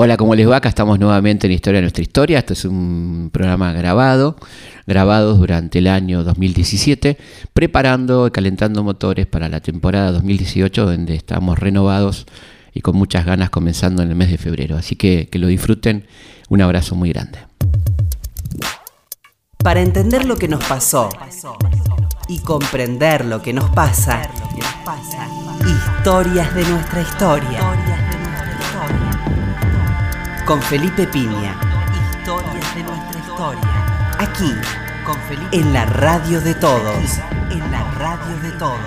Hola, ¿cómo les va? Acá estamos nuevamente en Historia de Nuestra Historia. Esto es un programa grabado, grabado durante el año 2017, preparando y calentando motores para la temporada 2018, donde estamos renovados y con muchas ganas comenzando en el mes de febrero. Así que que lo disfruten. Un abrazo muy grande. Para entender lo que nos pasó y comprender lo que nos pasa, historias de nuestra historia. Con Felipe Piña. Historias de nuestra historia. Aquí, con Felipe. En la radio de todos. En la radio de todos.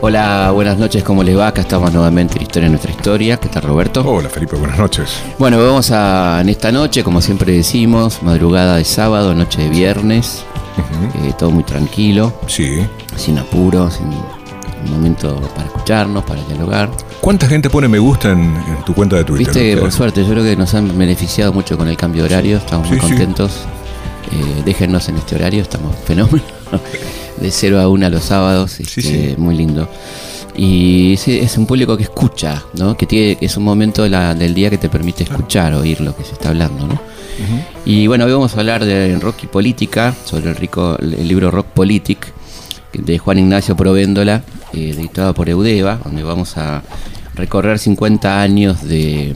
Hola, buenas noches, ¿cómo les va? Acá estamos nuevamente en Historia de Nuestra Historia. ¿Qué tal, Roberto? Hola, Felipe, buenas noches. Bueno, vamos a, en esta noche, como siempre decimos, madrugada de sábado, noche de viernes, eh, todo muy tranquilo, Sí. sin apuro, sin un momento para escucharnos, para dialogar. ¿Cuánta gente pone me gusta en, en tu cuenta de Twitter? Viste que por suerte, yo creo que nos han beneficiado mucho con el cambio de horario, estamos muy Sí, sí. contentos. Eh, déjennos en este horario, estamos fenómenos. De 0 a 1 los sábados, este, sí. muy lindo. Y sí, es un público que escucha, ¿no? que, tiene, es un momento de la- del día que te permite escuchar, oír lo que se está hablando. ¿no? Y bueno, hoy vamos a hablar de rock y política, sobre el, rico, el libro Rock Politic de Juan Ignacio Provéndola, eh, editado por Eudeva, donde vamos a recorrer 50 años de,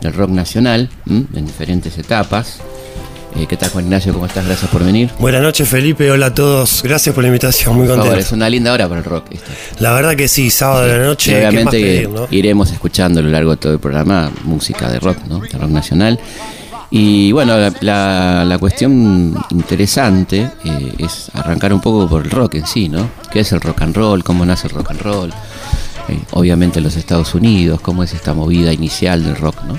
del rock nacional ¿m? en diferentes etapas. Eh, ¿Qué tal Juan Ignacio? ¿Cómo estás? Gracias por venir. Buenas noches Felipe, hola a todos, gracias por la invitación, muy favor, contento. es una linda hora para el rock. esta. La verdad que sí, sábado de la Y noche, ¿qué más obviamente pedir, no? iremos escuchando a lo largo de todo el programa música de rock, ¿no? De rock nacional. Y bueno, la, la- la cuestión interesante eh, es arrancar un poco por el rock en sí, ¿no? ¿Qué es el rock and roll? ¿Cómo nace el rock and roll? Eh, obviamente en los Estados Unidos, cómo es esta movida inicial del rock, ¿no?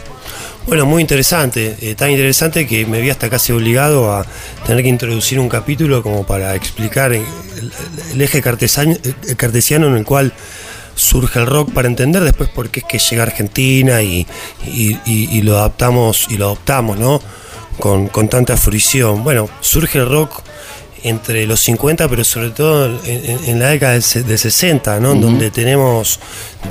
Bueno, muy interesante, eh, tan interesante que me vi hasta casi obligado a tener que introducir un capítulo como para explicar el, el eje cartesiano, eh, cartesiano en el cual surge el rock para entender después por qué es que llega a Argentina y, y- y- y lo adaptamos y lo adoptamos, ¿no? Con, con tanta fruición. Bueno, surge el rock entre los 50, pero sobre todo en, la década del, se- del 60, ¿no? Donde tenemos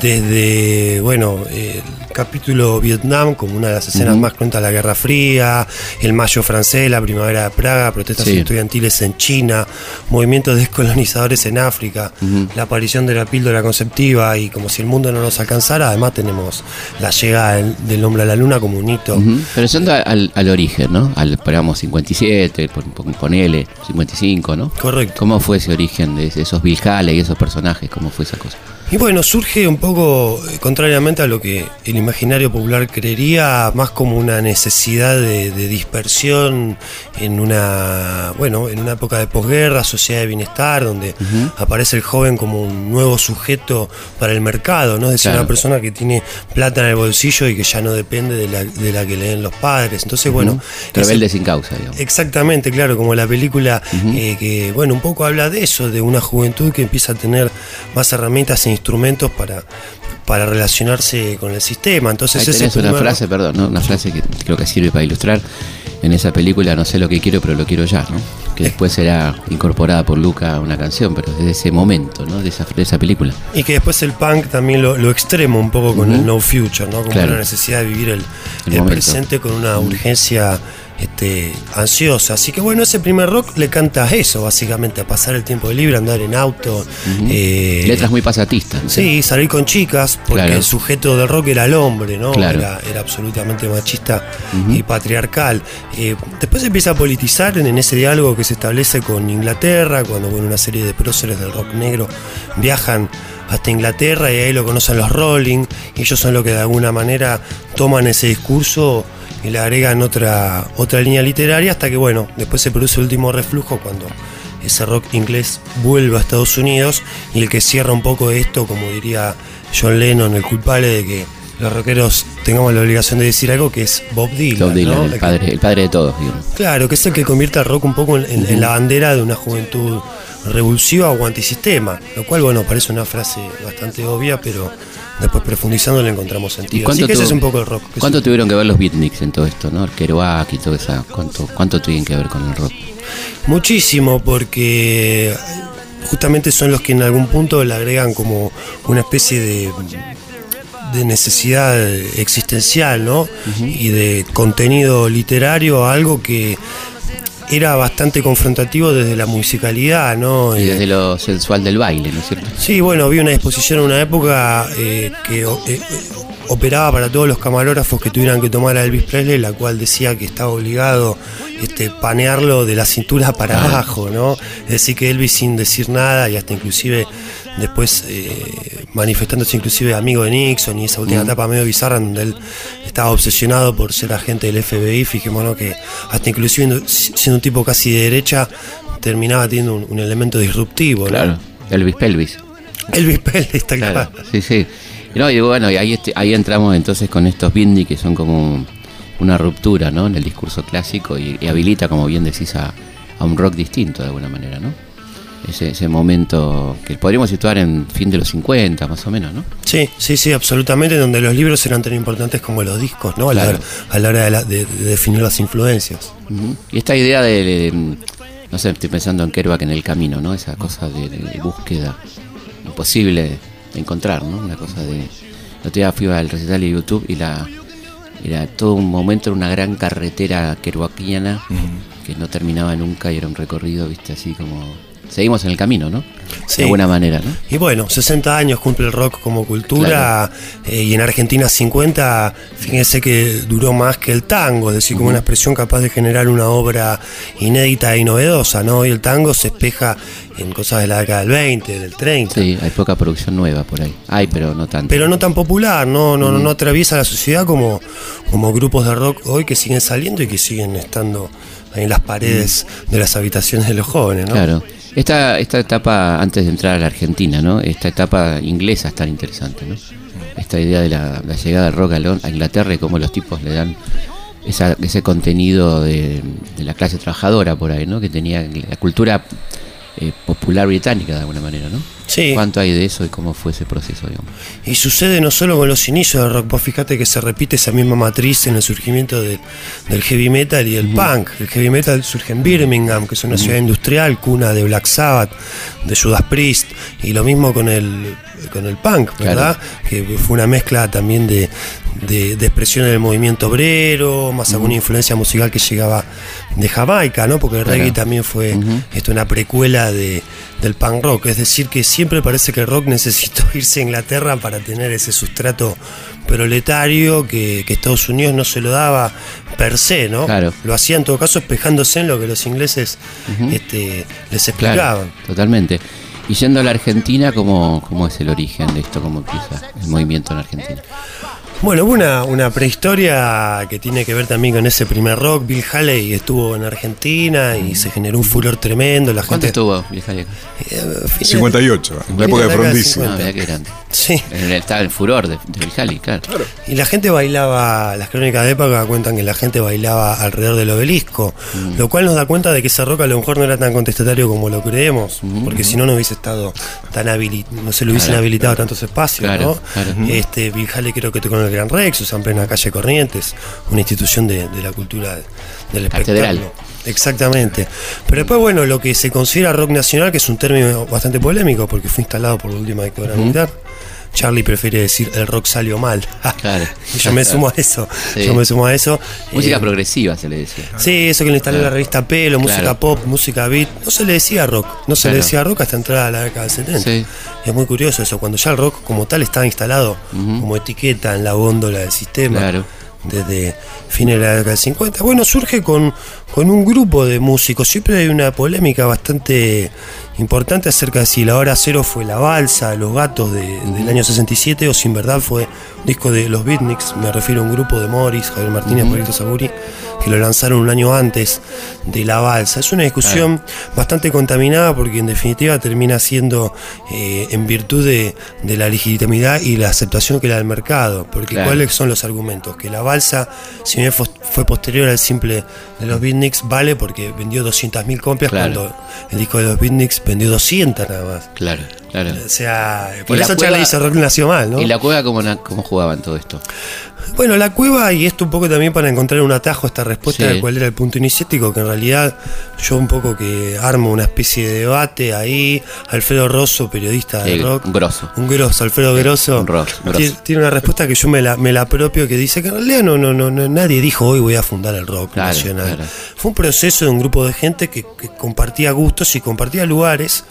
desde, bueno, el capítulo Vietnam como una de las escenas más cruentas de la Guerra Fría, el Mayo francés, la Primavera de Praga, protestas Sí. estudiantiles en China, movimientos descolonizadores en África, la aparición de la píldora conceptiva y como si el mundo no nos alcanzara, además tenemos la llegada del, hombre a la luna como un hito. Ujú. Pero yendo al, al origen, ¿no? Al, esperamos 57, pon- pon- ponele, 55, ¿no? Correcto. ¿Cómo fue ese origen de esos Bill y esos personajes? ¿Cómo fue esa cosa? Y bueno, surge un poco, eh, contrariamente a lo que el imaginario popular creería, más como una necesidad de, de dispersión en una, bueno, en una época de posguerra, sociedad de bienestar, donde aparece el joven como un nuevo sujeto para el mercado, ¿no? Es decir, Claro. una persona que tiene plata en el bolsillo y que ya no depende de la, de la que le den los padres. Entonces, bueno, ese- Rebelde sin causa, digamos. Exactamente, claro, como la película eh, que, bueno, un poco habla de eso, de una juventud que empieza a tener más herramientas e instrumentos para, para relacionarse con el sistema. Entonces, Ahí ese tenés una primer- frase, perdón, ¿no? una frase que creo que sirve para ilustrar en esa película, no sé lo que quiero, pero lo quiero ya, ¿no? Que después será incorporada por Luca a una canción, pero desde ese momento, ¿no? De esa, de esa película. Y que después el punk también lo, lo extremo un poco con Ujú. el no future, ¿no? Como Claro. una necesidad de vivir el, El el presente con una urgencia este, ansiosa. Así que bueno, ese primer rock le canta eso, básicamente, a pasar el tiempo libre, andar en auto. eh, Letras muy pasatistas. ¿no? Sí, salir con chicas, porque Claro. el sujeto del rock era el hombre, ¿no? Claro. Era, era absolutamente machista y patriarcal. Eh, después se empieza a politizar en, en ese diálogo que se establece con Inglaterra, cuando bueno, una serie de próceres del rock negro viajan hasta Inglaterra y ahí lo conocen los Rolling, y ellos son los que de alguna manera toman ese discurso y le agregan otra, otra línea literaria hasta que bueno, después se produce el último reflujo cuando ese rock inglés vuelve a Estados Unidos y el que cierra un poco esto, como diría John Lennon, el culpable de que los rockeros tengamos la obligación de decir algo que es Bob Dylan. Bob Dylan, ¿no? el, padre, el padre de todos, digamos. Claro, que es el que convierte al rock un poco en, en- en la bandera de una juventud revulsiva o antisistema, lo cual, bueno, parece una frase bastante obvia, pero después profundizando le encontramos ¿Y sentido. Así que ese es un poco el rock. ¿Cuánto tuvieron que ver los beatniks en todo esto, no? El Kerouac y todo eso. ¿Cuánto, ¿Cuánto tuvieron que ver con el rock? Muchísimo, porque justamente son los que en algún punto le agregan como una especie de, de necesidad existencial, ¿no? Y de contenido literario, algo que era bastante confrontativo desde la musicalidad, ¿no? Y Eh, desde lo sensual del baile, ¿no es cierto? Sí, bueno, vi una exposición en una época eh, que eh, operaba para todos los camarógrafos que tuvieran que tomar a Elvis Presley, la cual decía que estaba obligado este, panearlo de la cintura para abajo, ¿no? Es decir, que Elvis sin decir nada y hasta inclusive después eh, manifestándose inclusive amigo de Nixon y esa última etapa medio bizarra donde él estaba obsesionado por ser agente del FBI, fijémonos que hasta inclusive siendo un tipo casi de derecha terminaba teniendo un, un elemento disruptivo, ¿no? Claro. Elvis Pelvis. Elvis Presley está claro. Claro, sí, sí. Y No, y bueno, y ahí, este- ahí entramos entonces con estos Bindi que son como una ruptura, ¿no? En el discurso clásico y, y habilita, como bien decís, a, a un rock distinto de alguna manera, ¿no? Ese, ese momento que podríamos situar en fin de los 50, más o menos, ¿no? Sí, sí, sí, absolutamente, donde los libros eran tan importantes como los discos, ¿no? A, Claro. la, a la hora de, la- de- de definir las influencias. Y esta idea de, no sé, estoy pensando en Kerouac en el camino, ¿no? Esa cosa de, búsqueda imposible de encontrar, ¿no? Una cosa de... El otro día fui al recital de YouTube y la era todo un momento, era una gran carretera kerouaciana que no terminaba nunca y era un recorrido, viste, así como... Seguimos en el camino, ¿no? Sí. De buena manera, ¿no? Y bueno, 60 años cumple el rock como cultura eh, y en Argentina 50, fíjense que duró más que el tango, es decir, como una expresión capaz de generar una obra inédita y novedosa, ¿no? Y el tango se espeja en cosas de la década del 20, del 30. Sí, hay poca producción nueva por ahí. Hay, pero no tanto. pero no tan popular, no, no, no, no atraviesa la sociedad como, como grupos de rock hoy que siguen saliendo y que siguen estando en las paredes de las habitaciones de los jóvenes, ¿no? Claro. Esta, esta etapa, antes de entrar a la Argentina, ¿no? Esta etapa inglesa es tan interesante, ¿no? Esta idea de la, llegada del rock a Inglaterra y cómo los tipos le dan esa- ese contenido de, de la clase trabajadora por ahí, ¿no? Que tenía la cultura eh, popular británica de alguna manera, ¿no? Sí. ¿Cuánto hay de eso y cómo fue ese proceso, digamos? Y sucede no solo con los inicios del rock, vos fíjate que se repite esa misma matriz en el surgimiento de- del heavy metal y el punk. El heavy metal surge en Birmingham, que es una ciudad industrial, cuna de Black Sabbath, de Judas Priest, y lo mismo con el, con el punk, ¿verdad? Que fue una mezcla también de, de, de expresión del movimiento obrero, más alguna influencia musical que llegaba de Jamaica, ¿no? Porque el Claro. reggae también fue esto, una precuela de, del punk rock. Es decir, que siempre parece que el rock necesitó irse a Inglaterra para tener ese sustrato proletario que, que Estados Unidos no se lo daba per se, ¿no? Claro. Lo hacía en todo caso espejándose en lo que los ingleses este, les explicaban. totalmente. Y yendo a la Argentina, ¿cómo, ¿cómo es el origen de esto? ¿Cómo empieza el movimiento en Argentina? Bueno, hubo una, una prehistoria que tiene que ver también con ese primer rock. Bill Haley estuvo en Argentina y se generó un furor tremendo. La ¿Cuánto gente. estuvo? Eh, fin- 58, en la época de Frondizi. 50. No, mirá qué grande. Sí. Estaba el furor de, de Biljali, claro. Y la gente bailaba, las crónicas de época cuentan que la gente bailaba alrededor del obelisco, Mm. lo cual nos da cuenta de que ese rock a lo mejor no era tan contestatario como lo creemos, porque si no no hubiese estado tan habilitado, no se le hubiesen Mm. Claro. habilitado tantos espacios, Claro, ¿no? claro. Este, Bill Haley creo que tocó en el Gran Rex, o sea, en plena calle Corrientes, una institución de, de la cultura del Catedral. espectáculo. Exactamente. Pero después, bueno, lo que se considera rock nacional, que es un término bastante polémico porque fue instalado por la última dictadura militar. Charlie prefiere decir el rock salió mal. Claro. Yo me sumo a eso. Sí. Yo me sumo a eso. Música Eh, progresiva se le decía. Sí, eso que le instaló la revista Pelo, música Claro. pop, música beat. No se le decía rock. No se le Claro. decía rock hasta entrada a la década del 70. Sí. Es muy curioso eso, cuando ya el rock como tal estaba instalado como etiqueta en la góndola del sistema. Claro. Desde fines de la década del 50. Bueno, surge con, con un grupo de músicos. Siempre hay una polémica bastante importante acerca de si la hora cero fue la balsa, los gatos de- del año 67 o si en verdad fue un disco de los Beatniks. Me refiero a un grupo de Morris, Javier Martínez, Pablito Saburi, que lo lanzaron un año antes de la balsa. Es una discusión bastante contaminada porque en definitiva termina siendo eh, en virtud de, de la legitimidad y la aceptación que le da el mercado. Porque Claro. ¿cuáles son los argumentos? Que la balsa, si bien fue, fue posterior al simple de los Beatniks, vale porque vendió 200.000 copias Claro. cuando el disco de los Beatniks vendió 200 nada más. Claro, Claro. O sea, Y por la eso cueva- Charlie dice rock nació mal, ¿no? ¿Y la cueva cómo, cómo jugaban todo esto? Bueno, la cueva, y esto un poco también para encontrar un atajo a esta respuesta Sí. de cuál era el punto iniciático, que en realidad yo un poco que armo una especie de debate ahí. Alfredo Rosso, periodista de rock. un grosso. Un grosso, Alfredo Grosso. un ro- grosso. Tiene, tiene una respuesta que yo me la, me la apropio que dice que en realidad no, no, no, no- nadie dijo hoy voy a fundar el rock Claro, nacional. claro. Fue un proceso de un grupo de gente que, que compartía gustos y compartía lugares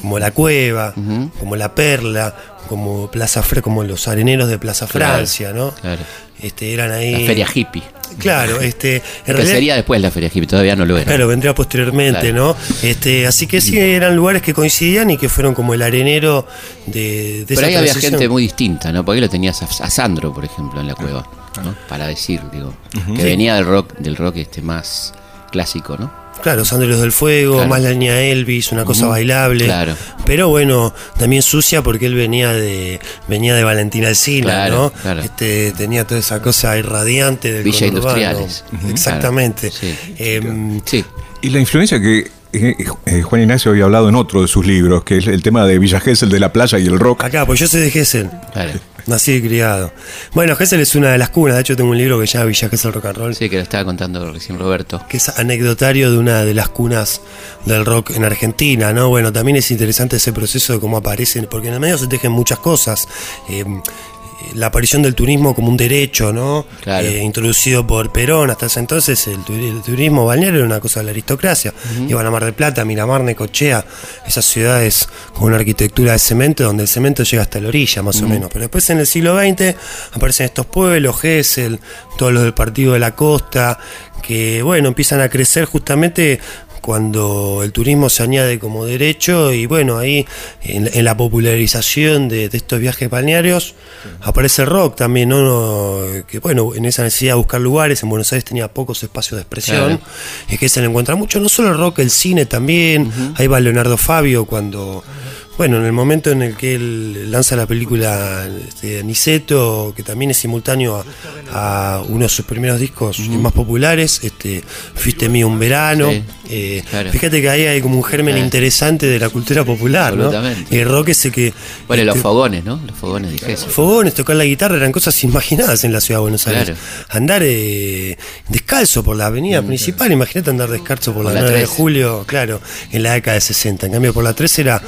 como la cueva, como la perla, como Plaza Fre como los areneros de Plaza Claro, Francia, ¿no? claro. Este, eran ahí. La feria hippie. Claro, este. En Que realidad, sería después la feria hippie, todavía no lo era. Claro, vendría posteriormente, Claro. ¿no? Este, así que sí, eran lugares que coincidían y que fueron como el arenero de, de Pero esa ahí había gente muy distinta, ¿no? Porque ahí lo tenías a, a Sandro, por ejemplo, en la cueva, ¿no? Para decir, digo, que venía del rock, del rock este más clásico, ¿no? Claro, Sandros del Fuego, Claro. más la línea Elvis, una cosa bailable. claro. Pero bueno, también sucia porque él venía de venía de Valentina Alsina, Claro, ¿no? claro. Este, tenía toda esa cosa irradiante del Villa conurbano. Industriales. Exactamente. Claro, sí. Em, Sí, Y la influencia que eh, eh, Juan Ignacio había hablado en otro de sus libros, que es el tema de Villa Gesell, de la playa y el rock. acá, pues yo soy de Gessel. claro. Nací y criado. Bueno, Gessel es una de las cunas. De hecho, tengo un libro que se llama Villa Gesell Rock and Roll. Sí, que lo estaba contando recién Roberto. que es anecdotario de una de las cunas del rock en Argentina, ¿no? Bueno, también es interesante ese proceso de cómo aparecen, porque en el medio se tejen muchas cosas. Eh, la aparición del turismo como un derecho, ¿no? Claro. Eh, introducido por Perón. Hasta ese entonces el, turi- el turismo balneario era una cosa de la aristocracia. Iban a Mar del Plata, Miramar, Necochea, esas ciudades con una arquitectura de cemento, donde el cemento llega hasta la orilla, más o menos. Pero después en el siglo XX aparecen estos pueblos, Gesell, todos los del Partido de la Costa, que, bueno, empiezan a crecer justamente cuando el turismo se añade como derecho y bueno, ahí en, en la popularización de, de estos viajes balnearios aparece el rock también, ¿no? Que bueno, en esa necesidad de buscar lugares, en Buenos Aires tenía pocos espacios de expresión, Claro. es que se le encuentra mucho, no solo el rock, el cine también, ahí va Leonardo Fabio cuando... Bueno, en el momento en el que él lanza la película este, Niceto, que también es simultáneo a, a uno de sus primeros discos más populares, este, Fuiste mío un verano. Sí, eh, claro. Fíjate que ahí hay como un germen Claro. interesante de la cultura popular, ¿no? Y el rock ese que... Bueno, los este, fogones, ¿no? Los fogones de Gesell. Fogones, tocar la guitarra eran cosas imaginadas en la ciudad de Buenos Aires. Claro. Andar eh, descalzo por la avenida principal, imagínate andar descalzo por la, Por la 9 de 3. julio, claro, en la década de 60. En cambio, por la 3 era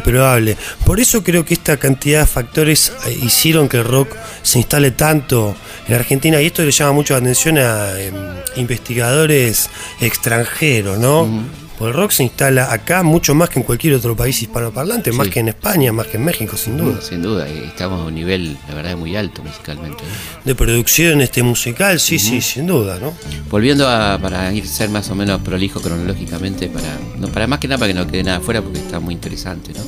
probable. Por eso creo que esta cantidad de factores eh, hicieron que el rock se instale tanto en Argentina y esto le llama mucho la atención a em, investigadores extranjeros, ¿no? Porque el rock se instala acá mucho más que en cualquier otro país hispanoparlante, más Sí. que en España, más que en México, sin duda. Sin duda, y estamos a un nivel, la verdad, muy alto musicalmente. ¿no? De producción este musical, sí, sí, sin duda, ¿no? Volviendo a, para ir ser más o menos prolijo cronológicamente, para, no, para más que nada para que no quede nada afuera, porque está muy interesante, ¿no?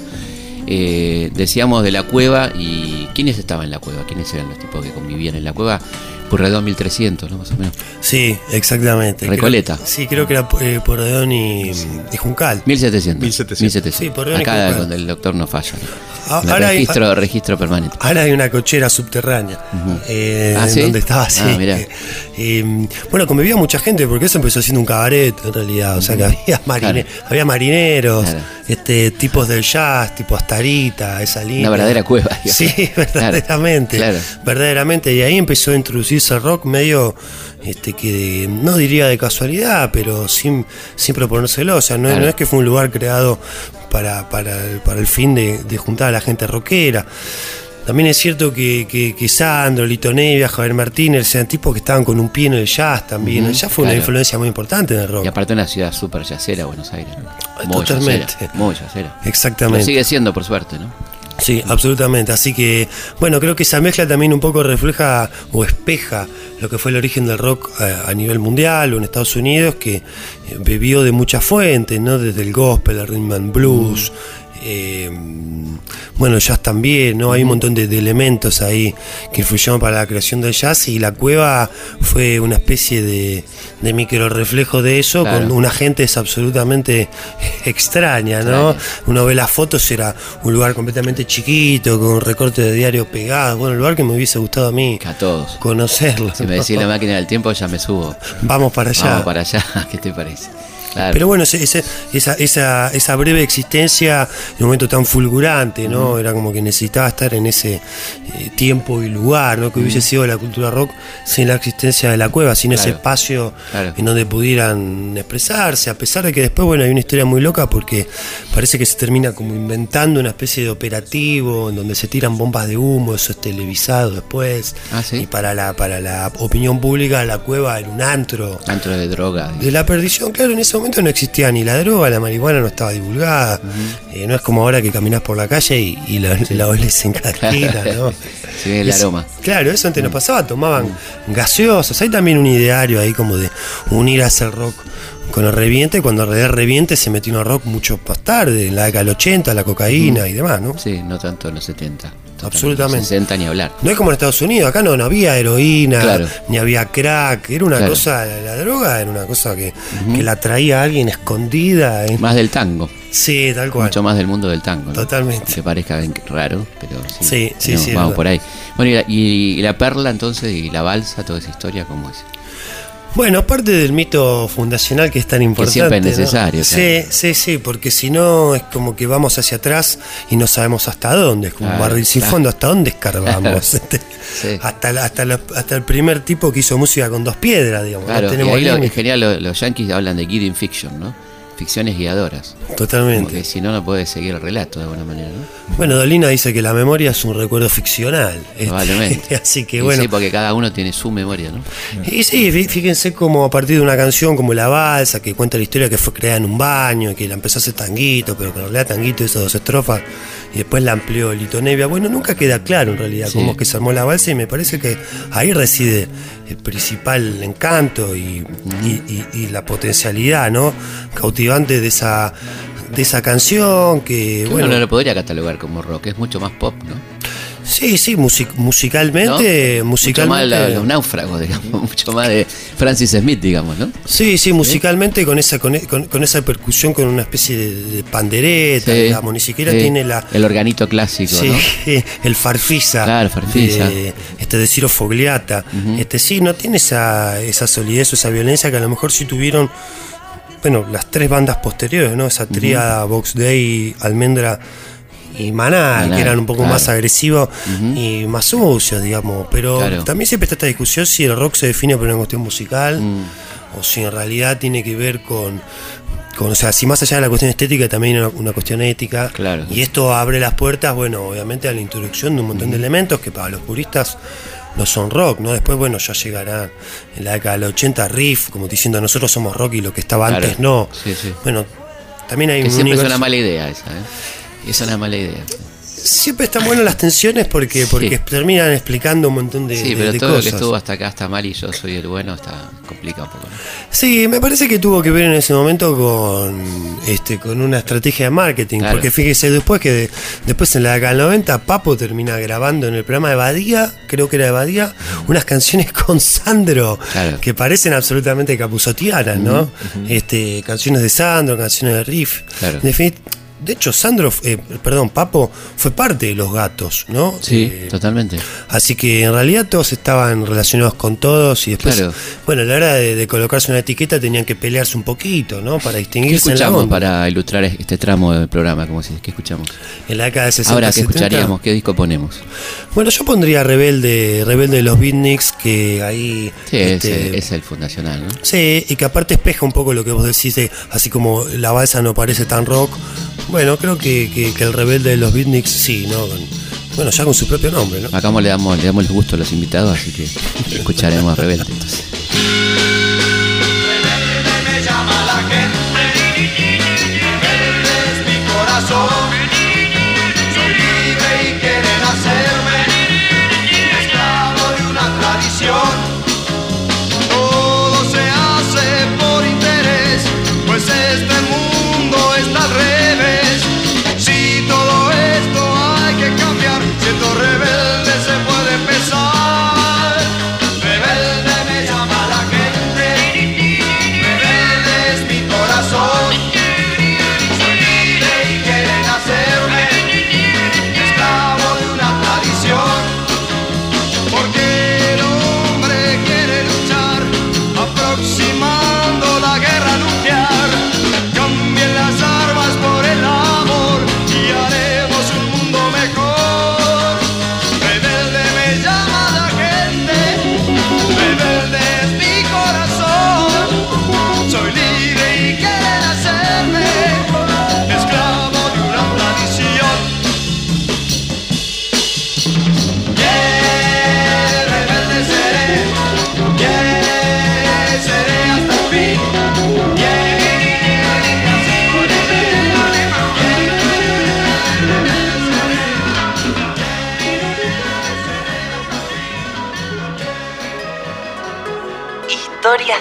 Eh, decíamos de la cueva y quiénes estaban en la cueva, quiénes eran los tipos que convivían en la cueva, Purredón 1300, ¿no? Más o menos. Sí, exactamente. Recoleta. Creo- sí, creo que era eh, Porredón y, y Juncal. 1700. 1700. Sí, Purredón y Acá Juncal. donde el doctor no falla. ¿no? Ah, ahora hay- registro, registro permanente. Ahora hay una cochera subterránea eh, Ah, ¿sí? donde estaba así. Ah, mirá. Eh, bueno, convivía mucha gente porque eso empezó siendo un cabaret en realidad. O sea que había, marine- Claro. había marineros, Claro. este tipos del jazz, tipo Astarita, esa línea. Una verdadera cueva. digamos. Sí, verdaderamente. Claro. Verdaderamente. Y ahí empezó a introducirse el rock medio, este, que no diría de casualidad, pero sin, sin proponérselo. O sea, no, Claro. no es que fue un lugar creado para, para, el- para el fin de, de juntar a la gente rockera. También es cierto que, que, que Sandro, Lito Nevia, Javier Martínez, eran tipos que estaban con un pie en el jazz también. Ujú, el jazz fue una influencia muy importante en el rock. Y aparte una ciudad súper yacera, Buenos Aires. ¿no? Muy Totalmente. yacera, muy yacera. Lo Exactamente. sigue siendo, por suerte, ¿no? Sí, absolutamente. Así que, bueno, creo que esa mezcla también un poco refleja o espeja lo que fue el origen del rock eh, a, nivel mundial o en Estados Unidos, que eh, bebió de muchas fuentes, ¿no? Desde el gospel, el rhythm and blues. Eh, bueno, jazz también, ¿no? Hay un montón de, de elementos ahí que influyeron para la creación del jazz y la cueva fue una especie de, de micro reflejo de eso, Claro. con una gente es absolutamente extraña, ¿no? Extraña. Uno ve las fotos, era un lugar completamente chiquito, con recortes de diario pegados. Bueno, el lugar que me hubiese gustado a mí a todos. conocerlo. Si me decís la máquina del tiempo, ya me subo. Vamos para allá. Vamos para allá, ¿qué te parece? Claro. Pero bueno, ese- ese- esa, esa, esa breve existencia de un momento tan fulgurante, ¿no? Era como que necesitaba estar en ese eh, tiempo y lugar, ¿no? Que hubiese sido la cultura rock sin la existencia de la cueva, sin ese espacio Claro. en donde pudieran expresarse, a pesar de que después, bueno, hay una historia muy loca porque parece que se termina como inventando una especie de operativo en donde se tiran bombas de humo, eso es televisado después. Ah, ¿sí? Y para la, para la opinión pública, la cueva era un antro. Antro de droga. De la perdición, claro, en ese momento no existía ni la droga, la marihuana no estaba divulgada. Eh, no es como ahora que caminas por la calle y, y la, la olés en ¿no? Ve el aroma. Claro, eso antes no pasaba, tomaban gaseosas. Hay también un ideario ahí como de unir a hacer rock con el reviente, cuando en realidad reviente se metió en el rock mucho más tarde, en la década del 80, la cocaína y demás, ¿no? Sí, no tanto en los 70. Absolutamente. 60 ni hablar. No es como en Estados Unidos, acá no, no había heroína, Claro. ni había crack, era una Claro. cosa, la, droga era una cosa que, que la traía alguien escondida. en- Más del tango. Sí, tal cual. Mucho más del mundo del tango. ¿no? Totalmente. Aunque parezca raro, pero sí. Sí, sí, tenemos- sí, es Vamos por ahí. Bueno, y la, y la perla entonces, y la balsa, toda esa historia, ¿cómo es? Bueno, parte del mito fundacional que es tan importante. siempre es ¿no? necesario, Sí, sí, sí, porque si no es como que vamos hacia atrás y no sabemos hasta dónde, es como un barril sin fondo, hasta dónde escarbamos. Sí. hasta, hasta, la- hasta el primer tipo que hizo música con dos piedras, digamos. no Claro, y tenemos ahí lo- es genial, lo- los yankees hablan de guiding fiction, ¿no? Ficciones guiadoras. Totalmente. Porque si no, no puedes seguir el relato de alguna manera, ¿no? Bueno, Dolina dice que la memoria es un recuerdo ficcional. Este, Probablemente. Así que Y bueno. Sí, porque cada uno tiene su memoria, ¿no? Y sí, fí- fíjense como a partir de una canción como La Balsa, que cuenta la historia que fue creada en un baño, que la empezó a hacer tanguito, pero que en realidad tanguito esas dos estrofas, y después la amplió Lito Nevia. Bueno, nunca queda claro en realidad Sí. cómo es que se armó la balsa y me parece que ahí reside el principal encanto y, y- y- y la potencialidad, ¿no? Cautivante de esa, de esa canción que, Uno bueno, no lo podría catalogar como rock, es mucho más pop, ¿no? Sí, sí, music- musicalmente, ¿No? musicalmente. Mucho más de los náufragos, digamos, mucho más de Francis Smith, digamos, ¿no? Sí, sí, musicalmente con esa con, con- con esa percusión con una especie de, de pandereta, Sí, digamos, ni siquiera sí. tiene la El organito clásico, sí, ¿no? el farfisa, Claro, farfisa. de, este de Ciro Fogliata. Este sí, no tiene esa, esa solidez o esa violencia que a lo mejor sí tuvieron bueno, las tres bandas posteriores, ¿no? Esa tríada Box Day, Almendra y Maná, Maná, que eran un poco claro. más agresivos y más sucios, digamos. Pero Claro. también siempre está esta discusión si el rock se define por una cuestión musical Mm. o si en realidad tiene que ver con, con, o sea, si más allá de la cuestión estética también hay una, una cuestión ética. Claro. Y esto abre las puertas, bueno, obviamente a la introducción de un montón de elementos que para los puristas no son rock, ¿no? Después, bueno, ya llegará en la década del 80 riff, como diciendo nosotros somos rock y lo que estaba Claro. antes no. Sí, sí. Bueno, también hay Que un siempre es una mala idea esa, ¿eh? Es una mala idea. Siempre están buenas las tensiones porque, porque Sí. terminan explicando un montón de, Sí, de- pero de todo lo que cosas. estuvo hasta acá está mal y yo soy el bueno, está complicado un poco. ¿no? Sí, me parece que tuvo que ver en ese momento con este con una estrategia de marketing, Claro. porque fíjese después que después en la década del 90 Papo termina grabando en el programa de Badía, creo que era de Badía, unas canciones con Sandro Claro. que parecen absolutamente capuzotianas, ¿no? Este, canciones de Sandro, canciones de Riff. Claro. En defini- de hecho, Sandro, eh, perdón, Papo fue parte de los gatos, ¿no? Sí, Eh, totalmente. Así que en realidad todos estaban relacionados con todos y después, Claro. bueno, a la hora de, de colocarse una etiqueta tenían que pelearse un poquito, ¿no? Para ¿Qué distinguirse en la escuchamos para ilustrar este tramo del programa? Como si, ¿Qué escuchamos? En la década de 60, Ahora, ¿qué 70. escucharíamos? ¿Qué disco ponemos? Bueno, yo pondría Rebelde, Rebelde de los Beatniks, que ahí... Sí, este, es el fundacional, ¿no? Sí, y que aparte espeja un poco lo que vos decís, de, así como la balsa no parece tan rock. Bueno, creo que, que- que el rebelde de los beatniks sí, ¿no? Con- bueno, ya con su propio nombre, ¿no? Acá le damos, le damos el gusto a los invitados, así que escucharemos a Rebelde entonces. me llama la gente, rebelde es mi corazón. Soy libre y quieren hacerme esclavo de una tradición. Todo se hace por interés, pues este mundo está al revés.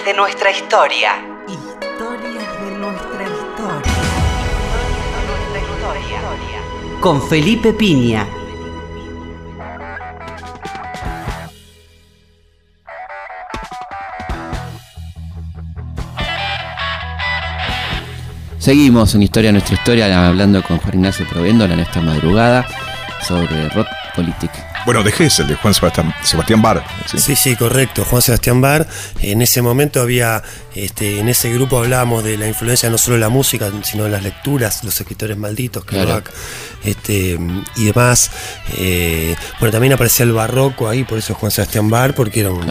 De nuestra historia. Historias de nuestra historia. Con Felipe Piña. Seguimos en Historia Nuestra Historia hablando con Juan Ignacio Provéndola en esta madrugada sobre rock política. Bueno, de Gessel, de Juan Sebastián, Sebastián Bar. Sí, sí, correcto. Juan Sebastián Bar. En ese momento había, este, en ese grupo hablábamos de la influencia no solo de la música, sino de las lecturas, los escritores malditos, Kerouac, este, y demás. Eh, bueno, también aparecía el barroco ahí, por eso Juan Sebastián Bar, porque era un-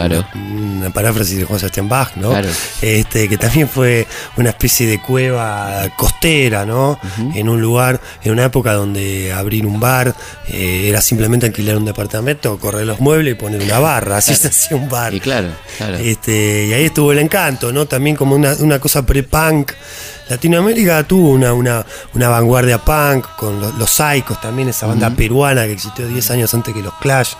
una paráfrasis de Juan Sebastián Bach, ¿no? Claro. Este, que también fue una especie de cueva costera, ¿no? En un lugar, en una época donde abrir un bar eh, era simplemente alquilar un departamento, correr los muebles y poner una barra, así se hacía un bar. Y claro, claro. Este, y ahí estuvo el encanto, ¿no? También como una, una cosa pre-punk. Latinoamérica tuvo una, una, una vanguardia punk con lo- los Psychos también, esa banda peruana que existió 10 años antes que los Clash.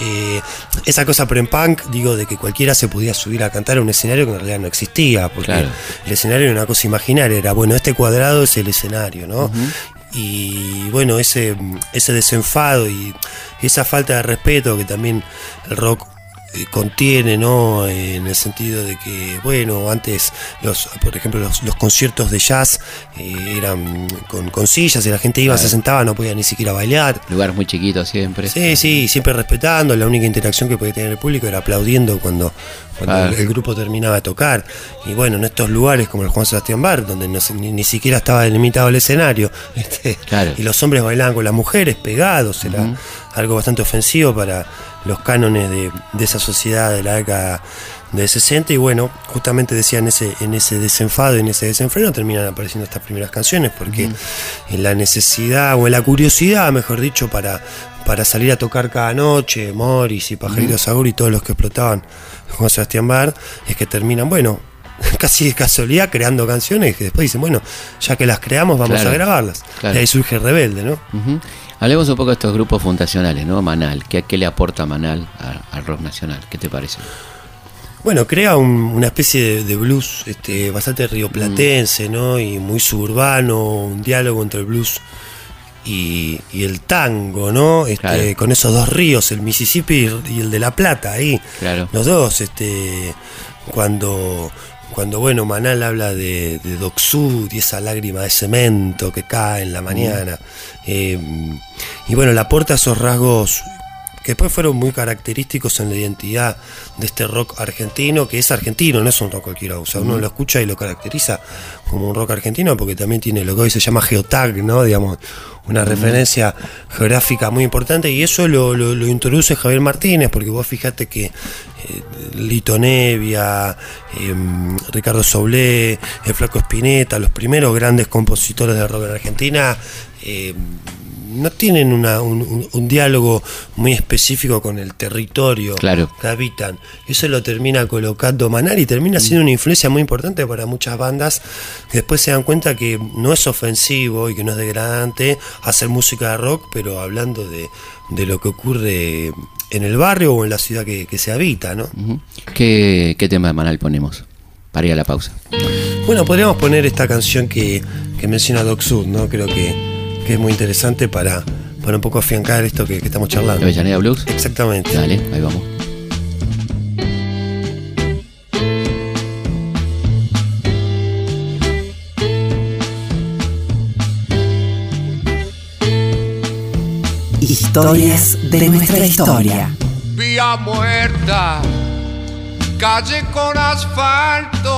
Eh, esa cosa pre-punk, digo, de que cualquiera se podía subir a cantar a un escenario que en realidad no existía, porque Claro. el escenario era una cosa imaginaria, era, bueno, este cuadrado es el escenario, ¿no? Y bueno, ese, ese desenfado y esa falta de respeto que también el rock contiene, ¿no? En el sentido de que, bueno, antes, los, por ejemplo, los, los conciertos de jazz eh, eran con, con sillas y la gente iba, se sentaba, no podía ni siquiera bailar. Lugar muy chiquito siempre. Sí, sí, siempre respetando. La única interacción que podía tener el público era aplaudiendo cuando, cuando Claro. el, el grupo terminaba de tocar. Y bueno, en estos lugares como el Juan Sebastián Bar, donde no ni, ni siquiera estaba delimitado el escenario, este, Claro. y los hombres bailaban con las mujeres pegados, era algo bastante ofensivo para los cánones de, de esa sociedad de la década de 60 y bueno, justamente decía en ese, en ese desenfado y en ese desenfreno terminan apareciendo estas primeras canciones porque en la necesidad o en la curiosidad, mejor dicho, para, para salir a tocar cada noche, Morris y Pajarito Sagur y todos los que explotaban Juan Sebastián Bar, es que terminan, bueno, casi de casualidad creando canciones que después dicen, bueno, ya que las creamos vamos Claro, a grabarlas. claro. Y ahí surge Rebelde, ¿no? Hablemos un poco de estos grupos fundacionales, ¿no? Manal. ¿Qué, qué le aporta Manal al rock nacional? ¿Qué te parece? Bueno, crea un- una especie de, de blues este, bastante rioplatense, ¿no? Y muy suburbano, un diálogo entre el blues y, y el tango, ¿no? Este, Claro. Con esos dos ríos, el Mississippi y el de La Plata, ahí. Claro. Los dos, este, cuando, cuando bueno, Manal habla de, de Doc Sud y esa lágrima de cemento que cae en la mañana. eh, y bueno, le aporta esos rasgos que después fueron muy característicos en la identidad de este rock argentino, que es argentino, no es un rock cualquiera. O sea, uno lo escucha y lo caracteriza como un rock argentino porque también tiene lo que hoy se llama geotag, ¿no? Digamos, una referencia geográfica muy importante y eso lo, lo- lo introduce Javier Martínez, porque vos fijate que Lito Nevia, em, Ricardo Soblé, el Flaco Espineta, los primeros grandes compositores de rock en Argentina, em, no tienen una- un, un- un diálogo muy específico con el territorio Claro. que habitan. Eso lo termina colocando Manar y termina siendo una influencia muy importante para muchas bandas que después se dan cuenta que no es ofensivo y que no es degradante hacer música de rock, pero hablando de, de lo que ocurre en el barrio o en la ciudad que, que se habita, ¿no? ¿Qué, ¿Qué tema de Manal ponemos? Para ir a la pausa. Bueno, podríamos poner esta canción que, que menciona Doc Sud, ¿no? Creo que, que es muy interesante para, para un poco afiancar esto que, que estamos charlando. ¿Avellaneda Blues? Exactamente. Dale, ahí vamos. Historias de nuestra historia. Vía muerta, calle con asfalto,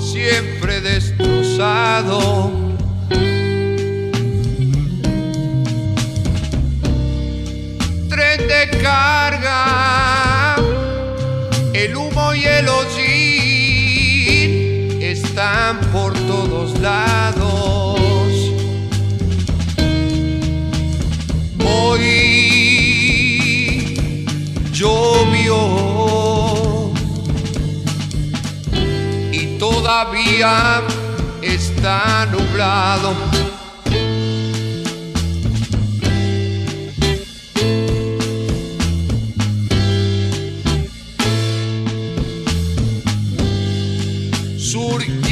siempre destrozado. Tren de carga, el humo y el hollín están por todavía está nublado.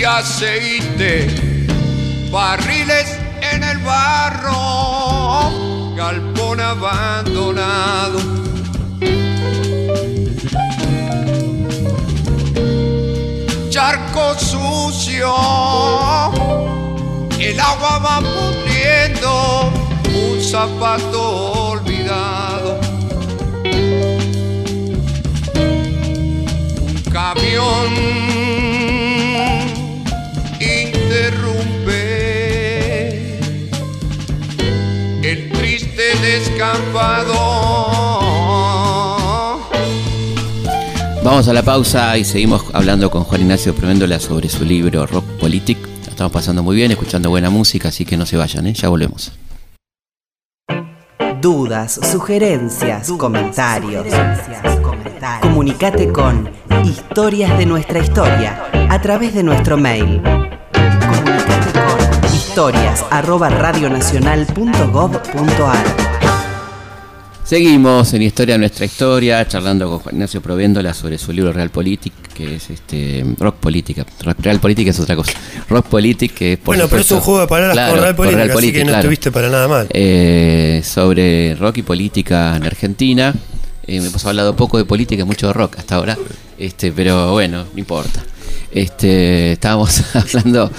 aceite, barriles en el barro, galpón abandonado. El agua va pudriendo, un zapato olvidado. Un camión interrumpe el triste descampado. Vamos a la pausa y seguimos hablando con Juan Ignacio Proméndola sobre su libro Rock Politic. La Estamos pasando muy bien, escuchando buena música, así que no se vayan, ¿eh? ya volvemos. Dudas, sugerencias, comentarios. Comunicate con Historias de nuestra historia a través de nuestro mail. Comunicate con historias arroba radionacional.gov.ar. Seguimos en Historia nuestra historia, charlando con Juan Ignacio Provéndola sobre su libro Real Politic, que es este Rock Política. Real Política es otra cosa. Rock Politic, que es por bueno, pero es un supuesto- juego de palabras Claro, con Real Política, Real así que no claro. estuviste para nada mal. Eh, sobre rock y política en Argentina. Eh, hemos hablado poco de política y mucho de rock hasta ahora, este, pero bueno, no importa. Este, estábamos hablando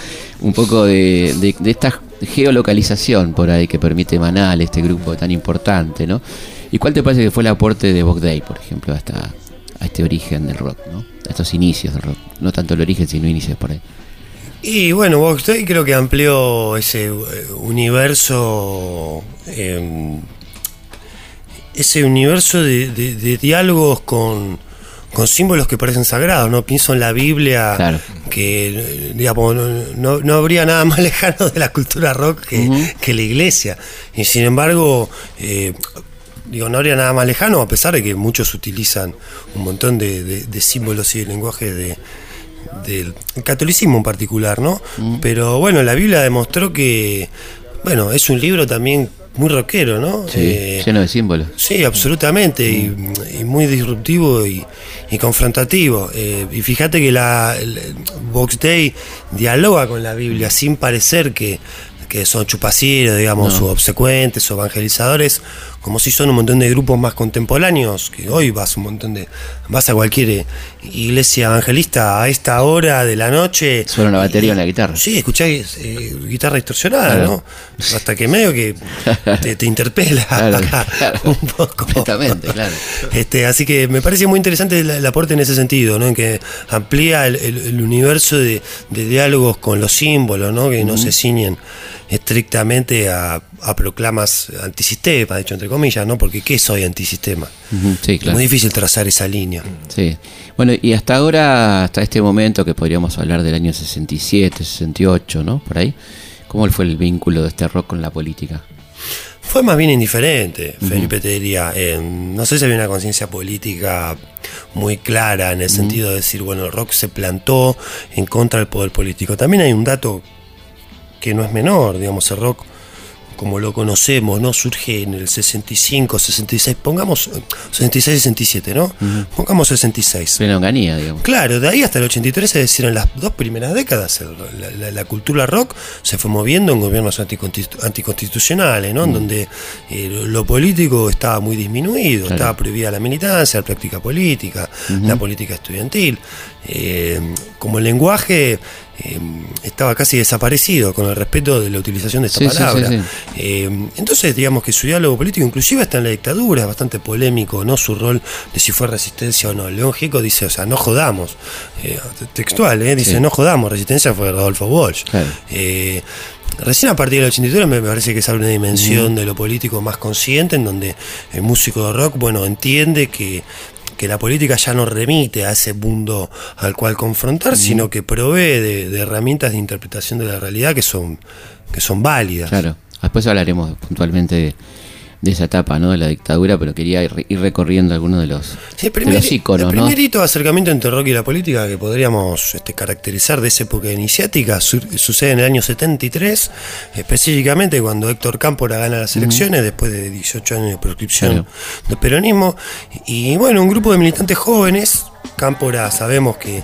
un poco de, de- de esta geolocalización por ahí que permite Manal, este grupo tan importante, ¿no? ¿Y cuál te parece que fue el aporte de Bob Day, por ejemplo, a, esta, a este origen del rock, ¿no? A estos inicios del rock. No tanto el origen, sino inicios por ahí. Y bueno, Box Day creo que amplió ese eh, universo, eh, ese universo de, de- de diálogos con, con símbolos que parecen sagrados, ¿no? Pienso en la Biblia, Claro. que eh, digamos, no, no- habría nada más lejano de la cultura rock que la iglesia. Y sin embargo, eh, digo, no habría nada más lejano, a pesar de que muchos utilizan un montón de, de- de símbolos y de lenguaje de, del catolicismo en particular, ¿no? Pero bueno, la Biblia demostró que, bueno, es un libro también muy rockero, ¿no? Sí, Eh, lleno de símbolos. Sí, absolutamente, y, y muy disruptivo y, y confrontativo. Eh, y fíjate que la Box Day dialoga con la Biblia sin parecer que, que son chupacieros, digamos, No. o obsecuentes o evangelizadores, como si son un montón de grupos más contemporáneos, que hoy vas un montón de vas a cualquier eh, iglesia evangelista a esta hora de la noche. Suena una batería o una guitarra. Sí, escucháis eh, guitarra distorsionada, Claro. ¿no? Hasta que medio que te, te interpela Claro, un poco. Completamente, claro. Este, así que me parece muy interesante el, el aporte en ese sentido, ¿no? En que amplía el, el- el universo de, de diálogos con los símbolos, ¿no? Que no se ciñen estrictamente a, a proclamas antisistema, de hecho, entre comillas, ¿no? Porque ¿qué soy antisistema? Sí, Es claro. muy difícil trazar esa línea. Sí. Bueno, y hasta ahora, hasta este momento que podríamos hablar del año 67, 68, ¿no? Por ahí. ¿Cómo fue el vínculo de este rock con la política? Fue más bien indiferente, Felipe te diría. Eh, no sé si había una conciencia política muy clara en el sentido de decir, bueno, el rock se plantó en contra del poder político. También hay un dato que no es menor, digamos, el rock como lo conocemos, ¿no? Surge en el 65, 66, pongamos eh, 66, 67, ¿no? Pongamos 66. Plena onganía, digamos. Claro, de ahí hasta el 83, es decir, en las dos primeras décadas, la, la- la cultura rock se fue moviendo en gobiernos anticonstitu- anticonstitucionales, ¿no? En donde eh, lo político estaba muy disminuido, Claro. estaba prohibida la militancia, la práctica política, la política estudiantil. Eh, como el lenguaje eh, estaba casi desaparecido con el respeto de la utilización de esta Sí, sí, sí, palabra. sí. Eh, entonces, digamos que su diálogo político, inclusive hasta en la dictadura, es bastante polémico, ¿no? Su rol de si fue resistencia o no. León Gieco dice, o sea, no jodamos. Textual. Dice, no jodamos. Resistencia fue Rodolfo Walsh. Claro. Recién a partir del 83 me parece que se abre una dimensión de lo político más consciente, en donde el músico de rock, bueno, entiende que, que la política ya no remite a ese mundo al cual confrontar, sino que provee de, de herramientas de interpretación de la realidad que son, que son válidas. Claro. Después hablaremos puntualmente de, de esa etapa, ¿no? De la dictadura, pero quería ir, ir recorriendo algunos de los, Sí, el de primer, los íconos, el ¿no? primer hito de acercamiento entre rock y la política que podríamos este, caracterizar de esa época iniciática su- sucede en el año 73, específicamente cuando Héctor Cámpora gana las elecciones después de 18 años de proscripción Claro. del peronismo. Y bueno, un grupo de militantes jóvenes, Cámpora sabemos que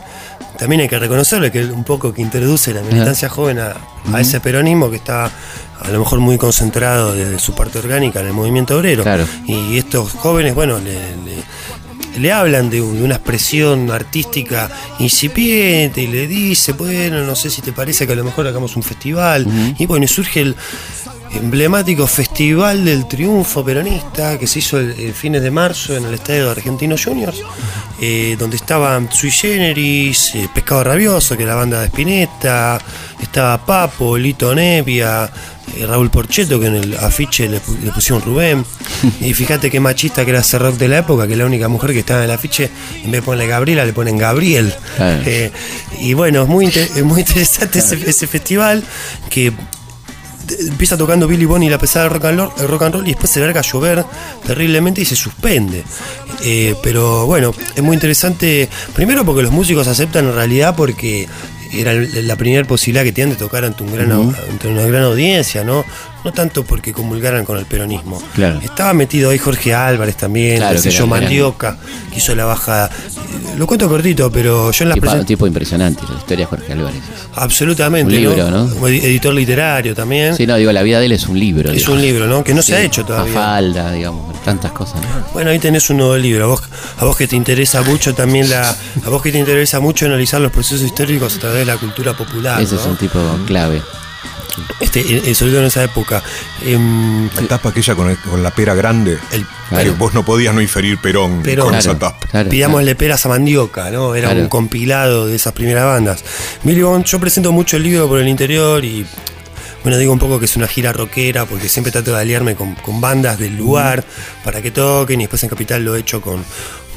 también hay que reconocerle que un poco que introduce la militancia joven a, a ese peronismo que está a lo mejor muy concentrado desde su parte orgánica en el movimiento obrero. Claro. Y estos jóvenes, bueno, le, le- le hablan de, un- de una expresión artística incipiente y le dice, bueno, no sé si te parece que a lo mejor hagamos un festival. Y bueno, y surge el emblemático Festival del Triunfo Peronista que se hizo el, el fines de marzo en el Estadio de Argentinos Juniors, eh, donde estaban Sui Generis, eh, Pescado Rabioso, que es la banda de Spinetta, estaba Papo, Lito Nevia, eh, Raúl Porcheto, que en el afiche le, pu- le pusieron Rubén. Y fíjate qué machista que era ese rock de la época, que la única mujer que estaba en el afiche, en vez de ponerle Gabriela, le ponen Gabriel. Claro. Eh, y bueno, es muy, muy interesante ese, ese festival que empieza tocando Billy Bonnie la pesada de rock and, roll, el rock and roll y después se larga a llover terriblemente y se suspende. Eh, pero bueno, es muy interesante, primero porque los músicos aceptan en realidad porque era la primera posibilidad que tienen de tocar ante, un gran, ante una gran audiencia, ¿no? No tanto porque comulgaran con el peronismo. Claro. Estaba metido ahí Jorge Álvarez también, Claro, el que era- Mandioca, que hizo la bajada. Eh, Lo cuento cortito, pero yo en las Tipo, presen- un tipo impresionante, la historia de Jorge Álvarez. Absolutamente. Un libro, ¿no? Edi- editor literario también. Sí, no, digo, la vida de él es un libro. Es digamos. un libro, ¿no? Que no se ha Sí, hecho todavía. Mafalda, digamos, tantas cosas. ¿no? Bueno, ahí tenés un nuevo libro. A vos, a vos que te interesa mucho también la. A vos que te interesa mucho analizar los procesos históricos a través de la cultura popular. Ese ¿no? es un tipo clave. Este, eh, eh, sobre todo en esa época. Em, La tapa aquella con, el- con la pera grande. el, que vos no podías no inferir Perón, Perón. con Claro, esa tapa. claro, Pidámosle peras a mandioca, ¿no? Era Claro. un compilado de esas primeras bandas. Billy Bond, yo presento mucho el libro por el interior y. Bueno, digo un poco que es una gira rockera porque siempre trato de aliarme con, con bandas del lugar para que toquen y después en Capital lo he hecho con,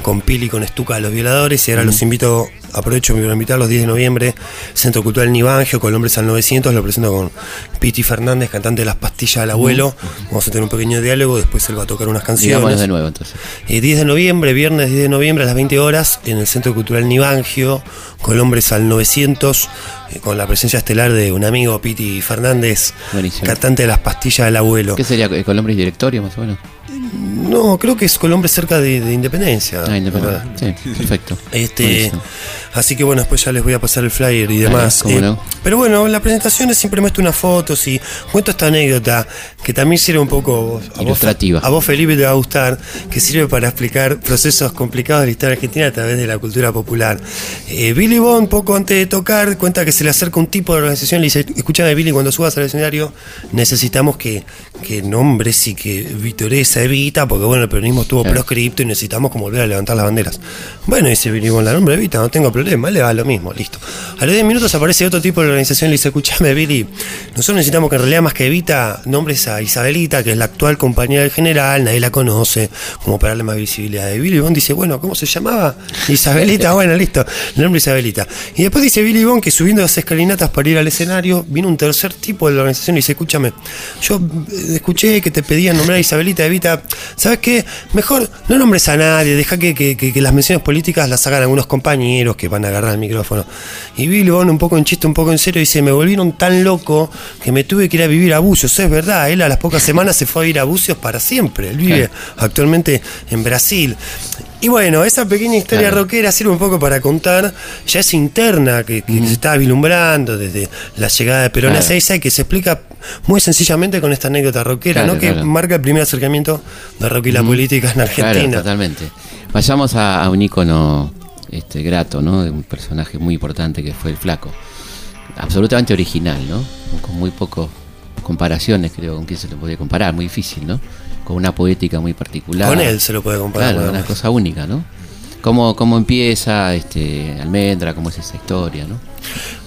con Pili y con Estuca los violadores y ahora los invito, aprovecho para invitar los 10 de noviembre, Centro Cultural Nivangio, Colombres al 900, lo presento con Piti Fernández, cantante de Las Pastillas del Abuelo. Vamos a tener un pequeño diálogo, después él va a tocar unas canciones. De nuevo, entonces. Eh, 10 de noviembre, viernes 10 de noviembre a las 20 horas en el Centro Cultural Nivangio, Colombres al 900, eh, con la presencia estelar de un amigo, Piti Fernández, Buenísimo. cantante de las pastillas del abuelo. ¿Qué sería? eh, ¿Colombres directorio, más o menos? No, creo que es Colombres cerca de, de Independencia. Ah, independiente. Sí, perfecto. Este, Buenísimo. así que bueno, después ya les voy a pasar el flyer y demás. Eh, no. Pero bueno, en la presentación siempre muestro unas fotos y cuento esta anécdota que también sirve un poco a vos, a vos Felipe te va a gustar, que sirve para explicar procesos complicados de la historia argentina a través de la cultura popular. Eh, Billy Bond, poco antes de tocar, cuenta que se le acerca un tipo de organización y le dice, escúchame Billy, cuando subas al escenario necesitamos que, que nombres y que vitorees a Evita, porque bueno, el peronismo estuvo Claro. proscripto y necesitamos como volver a levantar las banderas. Bueno, dice Billy Bond, la nombre Evita, no tengo problema, le va lo mismo, listo. A los 10 minutos aparece otro tipo de organización y le dice, escúchame Billy, nosotros necesitamos que en realidad más que Evita nombres a Isabelita, que es la actual compañera del general, nadie la conoce, como para darle más visibilidad. Y Billy Bond dice, bueno, ¿cómo se llamaba? Isabelita, bueno, listo, el nombre Isabelita. Y después dice Billy Bond que subiendo las escalinatas para ir al escenario, vino un tercer tipo de la organización y dice, escúchame, yo eh, escuché que te pedían nombrar a Isabelita Evita, ¿sabes qué? Mejor no nombres a nadie, deja que, que- que- que las menciones políticas las hagan algunos compañeros que van a agarrar el micrófono. Y Bond, un poco en chiste, un poco en serio, dice, me volvieron tan loco que me tuve que ir a vivir a Bucios. Es verdad, él a las pocas semanas se fue a ir a Bucios para siempre. Él vive actualmente en Brasil. Y bueno, esa pequeña historia Claro. rockera sirve un poco para contar ya esa interna que, que se estaba vislumbrando desde la llegada de Perón a. Ezeiza y que se explica muy sencillamente con esta anécdota rockera, Claro, ¿no? que marca el primer acercamiento de rock y la política en Claro, Argentina. totalmente. Vayamos a, a un ícono este, grato, ¿no? De un personaje muy importante que fue el Flaco. Absolutamente original, ¿no? Con muy pocas comparaciones, creo, con quién se lo podía comparar. Muy difícil, ¿no? Con una poética muy particular. Con él se lo puede comparar. Claro, una cosa única, ¿no? ¿Cómo, cómo empieza este, Almendra? ¿Cómo es esa historia, no?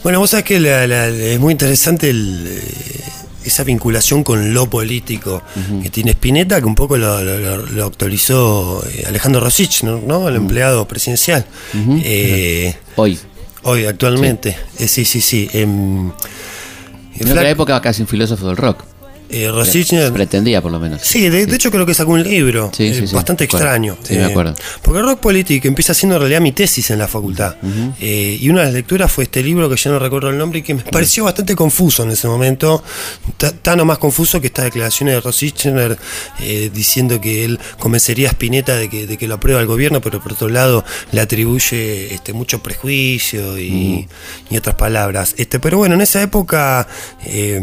Bueno, vos sabés que la- la- es muy interesante el, eh, esa vinculación con lo político que tiene Spinetta, que un poco lo, lo- actualizó eh, Alejandro Rosich, ¿no? ¿no? el empleado presidencial. Eh, Hoy. hoy, actualmente. Eh, sí, sí, sí. em, En otra época casi un filósofo del rock. Eh, Rosichner Pretendía, por lo menos. Sí, de, de hecho creo que sacó un libro, Sí, eh, sí, bastante extraño. Sí, me acuerdo. Porque Rock Politic empieza siendo en realidad mi tesis en la facultad. Eh, y una de las lecturas fue este libro que ya no recuerdo el nombre y que me pareció bastante confuso en ese momento. Ta- Tan o más confuso que estas declaraciones de Rosichner eh, diciendo que él convencería a Spinetta de que, de que lo aprueba el gobierno, pero por otro lado le atribuye este, mucho prejuicio y, y otras palabras. Este, pero bueno, en esa época, eh,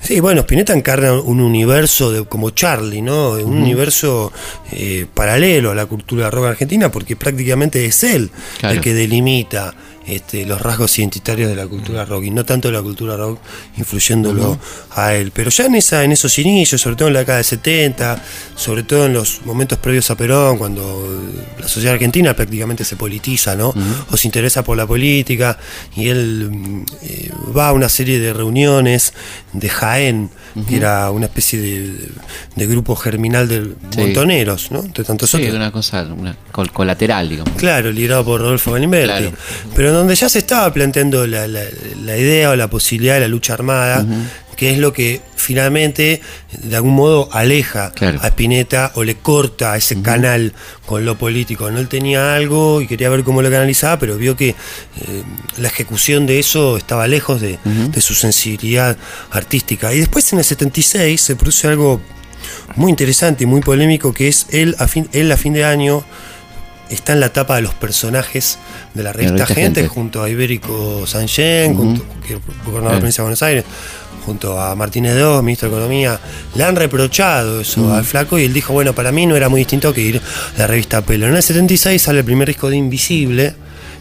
sí, bueno, Spinetta encarna un universo de, como Charlie, ¿no? Un universo eh, paralelo a la cultura rock argentina, porque prácticamente es él Claro. el que delimita este, los rasgos identitarios de la cultura rock y no tanto la cultura rock influyéndolo a él. Pero ya en, esa, en esos inicios, sobre todo en la década de 70, sobre todo en los momentos previos a Perón, cuando la sociedad argentina prácticamente se politiza, ¿no? O se interesa por la política, y él mm, eh, va a una serie de reuniones de Jaén, que era una especie de, de grupo germinal de Sí. montoneros, ¿no? De tantos Sí, otros. una cosa una col- colateral, digamos. Claro, liderado por Rodolfo Galimberti. Claro. Pero donde ya se estaba planteando la, la- la idea o la posibilidad de la lucha armada, que es lo que finalmente, de algún modo, aleja Claro. a Spinetta o le corta ese canal con lo político. No él tenía algo y quería ver cómo lo canalizaba, pero vio que eh, la ejecución de eso estaba lejos de, de su sensibilidad artística. Y después en el 76 se produce algo muy interesante y muy polémico que es él a fin, él a fin de año está en la etapa de los personajes de la revista, revista Gente, Gente. junto a Ibérico junto, que es gobernador de la Claro. provincia de Buenos Aires, junto a Martínez II, ministro de Economía, le han reprochado eso al flaco y él dijo, bueno, para mí no era muy distinto que ir a la revista Pelo. En el 76 sale el primer disco de Invisible,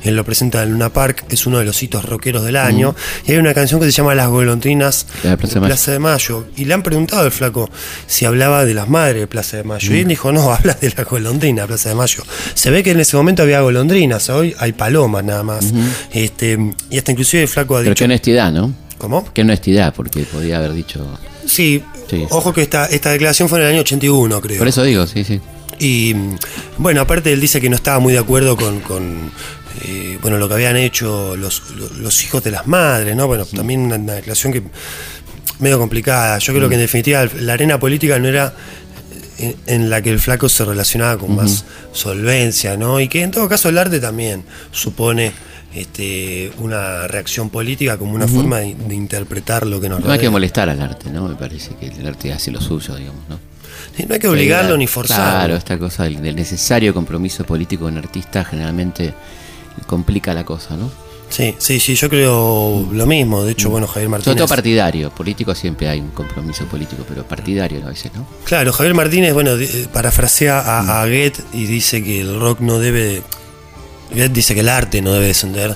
él lo presenta en Luna Park, es uno de los hitos rockeros del año, y hay una canción que se llama Las golondrinas De la Plaza de. Plaza de Mayo. Y le han preguntado al flaco si hablaba de las madres de Plaza de Mayo. Y él dijo, no, habla de la golondrina de Plaza de Mayo. Se ve que en ese momento había golondrinas, hoy hay palomas nada más. este, y hasta inclusive el flaco ha Pero dicho... qué honestidad, ¿no? ¿Cómo? Qué honestidad, porque podía haber dicho. Sí, Sí. ojo que esta, esta declaración fue en el año 81, creo. Por eso digo, sí, sí. Y mm, bueno, aparte él dice que no estaba muy de acuerdo con, con, eh, bueno, lo que habían hecho los, los- hijos de las madres, ¿no? Bueno, también una, una declaración que medio complicada. Yo creo que en definitiva la arena política no era en, en la que el flaco se relacionaba con más solvencia, ¿no? Y que en todo caso el arte también supone este, una reacción política como una forma de, de interpretar lo que nos No hay que molestar al arte, ¿no? Me parece que el arte hace lo suyo, digamos, ¿no? Sí, no hay que obligarlo Sí, ni forzarlo. Claro, esta cosa del, del necesario compromiso político con un artista generalmente complica la cosa, ¿no? Sí, sí, sí, yo creo lo mismo. De hecho, bueno, Javier Sobre Martínez. todo partidario, político siempre hay un compromiso político, pero partidario a veces, ¿no? Claro, Javier Martínez, bueno, eh, parafrasea a, a Goethe y dice que el rock no debe. Goethe dice que el arte no debe descender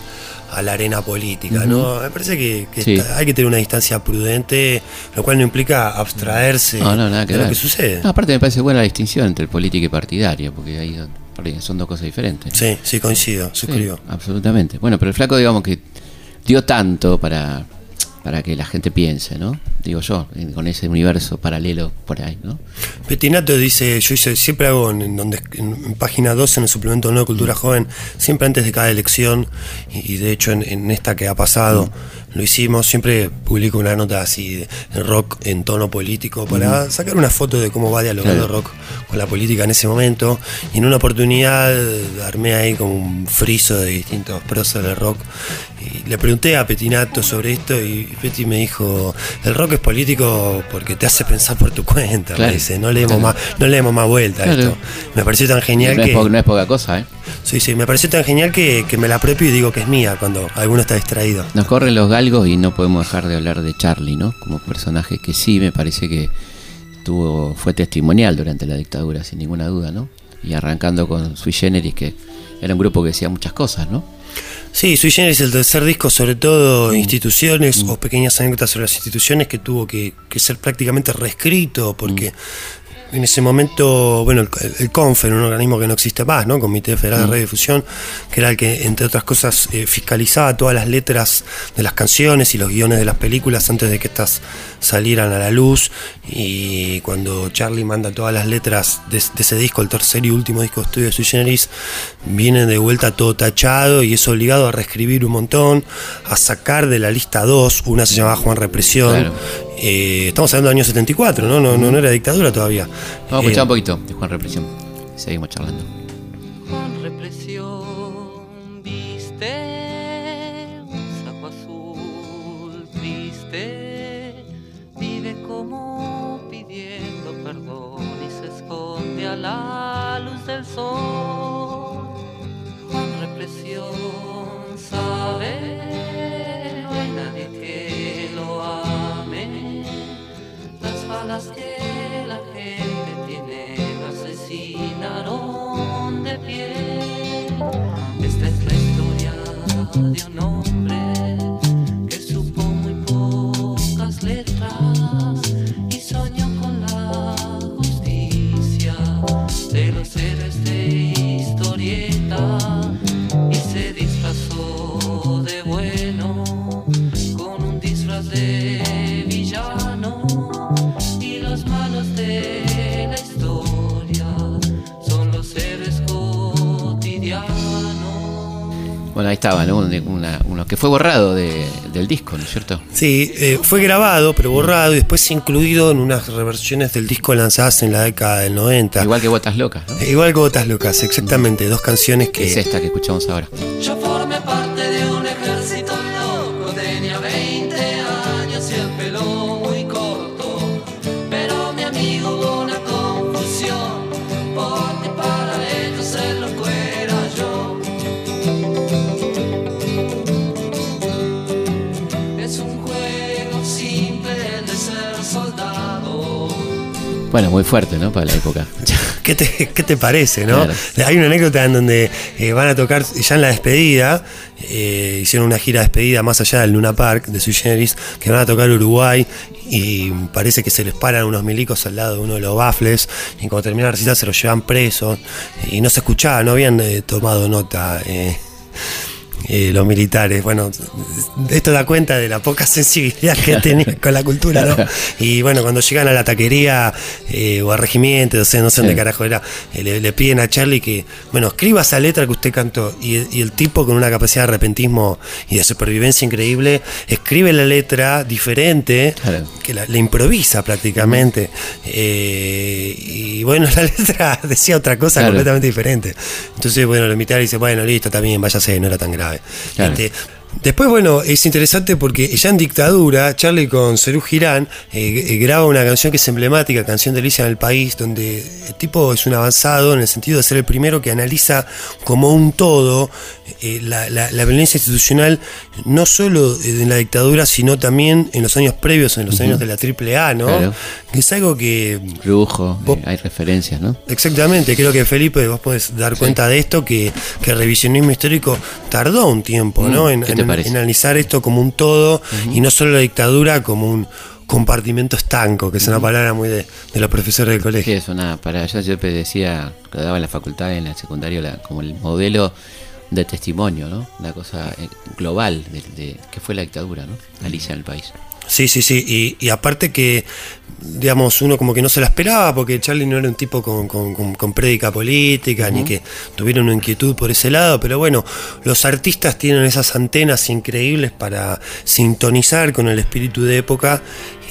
a la arena política, ¿no? Me parece que, que Sí. está- hay que tener una distancia prudente, lo cual no implica abstraerse No, no, nada que de ver. lo que sucede. No, aparte me parece buena la distinción entre político y partidario, porque ahí son- dos cosas diferentes. ¿no? Sí, sí, coincido, Sí, suscribo. absolutamente. Bueno, pero el flaco, digamos que dio tanto para, para que la gente piense, ¿no? Digo yo, con ese universo paralelo por ahí, ¿no? Petinato dice, yo hice, siempre hago en, donde, en, en página 2 en el suplemento nuevo de Cultura Joven, siempre antes de cada elección, y, de hecho en esta que ha pasado lo hicimos, siempre publico una nota así de, de rock en tono político para sacar una foto de cómo va dialogando Claro. rock con la política en ese momento. Y en una oportunidad armé ahí como un friso de distintos próceres del rock. Y le pregunté a Petinato sobre esto y Peti me dijo, el rock es político porque te hace pensar por tu cuenta, Claro. me dice, no le demos Claro. más, no le demos más vuelta a esto. Me pareció tan genial no, que. es po- no es poca cosa, ¿eh? Sí, sí, me pareció tan genial que, que me la apropio y digo que es mía cuando alguno está distraído. Nos corren los galgos y no podemos dejar de hablar de Charlie, ¿no? Como personaje que sí me parece que tuvo, fue testimonial durante la dictadura, sin ninguna duda, ¿no? Y arrancando con Sui Generis, que era un grupo que decía muchas cosas, ¿no? Sí, Sui Generis, el tercer disco, sobre todo instituciones o pequeñas anécdotas sobre las instituciones que tuvo que, que ser prácticamente reescrito porque en ese momento, bueno, el, el CONFER, un organismo que no existe más, ¿no? Comité Federal de Radiodifusión, que era el que, entre otras cosas, eh, fiscalizaba todas las letras de las canciones y los guiones de las películas antes de que estas salieran a la luz. Y cuando Charlie manda todas las letras de, de ese disco, el tercer y último disco de estudio de Sui Generis, vienen de vuelta todo tachado y es obligado a reescribir un montón, a sacar de la lista dos, una se llamaba Juan Represión. Claro. Eh, estamos hablando del año 74, ¿no? No, no, no era dictadura todavía. Vamos a Eh, escuchar un poquito de Juan Represión. Seguimos charlando. Que fue borrado de- del disco, ¿no es cierto? Sí, eh, fue grabado, pero borrado y después incluido en unas reversiones del disco lanzadas en la década del 90. Igual que Botas Locas, ¿no? Eh, Igual que Botas Locas, exactamente. Dos canciones Que es esta que escuchamos ahora. Yo Bueno, muy fuerte, ¿no? Para la época. ¿Qué te, qué te parece, no? Claro. Hay una anécdota en donde eh, van a tocar ya en la despedida. eh, hicieron una gira de despedida más allá del Luna Park de Sui Generis, que van a tocar Uruguay y parece que se les paran unos milicos al lado de uno de los bafles y cuando termina la recita se los llevan presos y no se escuchaba, no habían eh, tomado nota. Eh, los militares. Bueno, esto da cuenta de la poca sensibilidad que tenían con la cultura, ¿no? Y bueno, cuando llegan a la taquería eh, o al regimiento, no sé, no sé dónde Sí. carajo era, eh, le, le piden a Charlie que, bueno, escriba esa letra que usted cantó. Y, el- y el tipo con una capacidad de arrepentismo y de supervivencia increíble, escribe la letra diferente, Claro. que la, la improvisa prácticamente. Y bueno, la letra decía otra cosa Claro. completamente diferente. Entonces, bueno, el militar dice, bueno, listo, bien, váyase, no era tan grave. Claro. Después, bueno, es interesante porque ya en dictadura, Charlie con Cerú Girán eh, eh, graba una canción que es emblemática, Canción de Alicia en el País, donde el tipo es un avanzado en el sentido de ser el primero que analiza como un todo eh, la, la- la violencia institucional, no solo en la dictadura, sino también en los años previos, en los años de la AAA, ¿no? Claro. Que es algo que Lujo, Vos- eh, hay referencias, ¿no? Exactamente, creo que Felipe, vos podés dar cuenta de esto, que, que el revisionismo histórico tardó un tiempo, Mm, ¿no? En, ¿qué te en- parece? En analizar esto como un todo y no solo la dictadura como un compartimento estanco, que es una palabra muy de, de los profesores del Sí, colegio. eso nada, para yo siempre decía, que daba en la facultad, en la secundaria, la- como el modelo de testimonio, ¿no? Una cosa eh, global de, de- que fue la dictadura, ¿no? Alicia en el país. Sí, sí, sí. Y, y aparte que, digamos, uno como que no se la esperaba, porque Charlie no era un tipo con, con, con- con prédica política, ni que tuviera una inquietud por ese lado, pero bueno, los artistas tienen esas antenas increíbles para sintonizar con el espíritu de época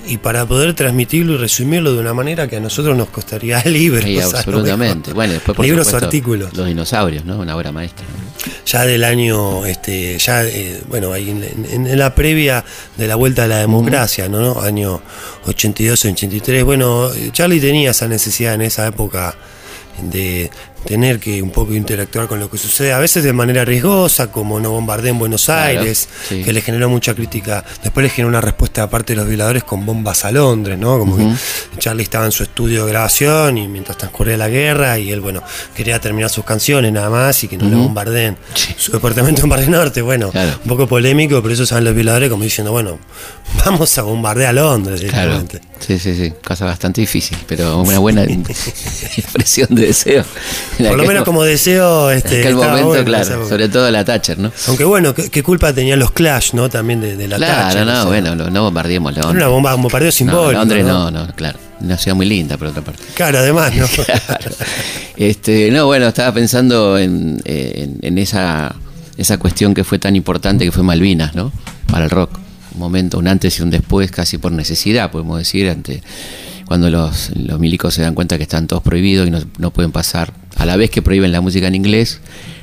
y para poder transmitirlo y resumirlo de una manera que a nosotros nos costaría libros. Sí, absolutamente. Bueno, después por libros o artículos. Los dinosaurios, ¿no? Una obra maestra. ¿no? Ya del año, este, ya, eh, bueno, ahí en, la previa de la vuelta a la democracia, ¿no? Año 82, 83. Bueno, eh, Charlie tenía esa necesidad en esa época de tener que un poco interactuar con lo que sucede, a veces de manera riesgosa, como no bombardea en Buenos Claro, Aires, sí. que le generó mucha crítica. Después le generó una respuesta aparte de los violadores con bombas a Londres, ¿no? Como que Charlie estaba en su estudio de grabación y mientras transcurría la guerra y él, bueno, quería terminar sus canciones nada más y que no le bombardeen su departamento en Barrio Norte. Bueno, Claro. un poco polémico, pero eso saben los violadores como diciendo, bueno, vamos a bombardear a Londres. Claro. Sí, sí, sí. Cosa bastante difícil, pero una buena expresión de deseo. En Por lo aquel menos mo- como deseo, en este, aquel estaba momento, bueno en claro. Sobre todo la Thatcher, ¿no? Aunque bueno, ¿qué, culpa tenían los Clash, ¿no? También de, de la Claro, Thatcher, no, o sea, bueno, no, no bombardeemos Era Londres. una bomba, un bombardeo No, simbólico. Londres ¿no? no, no, claro. Una ciudad muy linda, por otra parte. Claro, además, ¿no? Claro. Este, no, bueno, estaba pensando en, en- en esa, esa cuestión que fue tan importante que fue Malvinas, ¿no? Para el rock. Un momento, un antes y un después, casi por necesidad, podemos decir, ante cuando los, los milicos se dan cuenta que están todos prohibidos y no, no pueden pasar, a la vez que prohíben la música en inglés,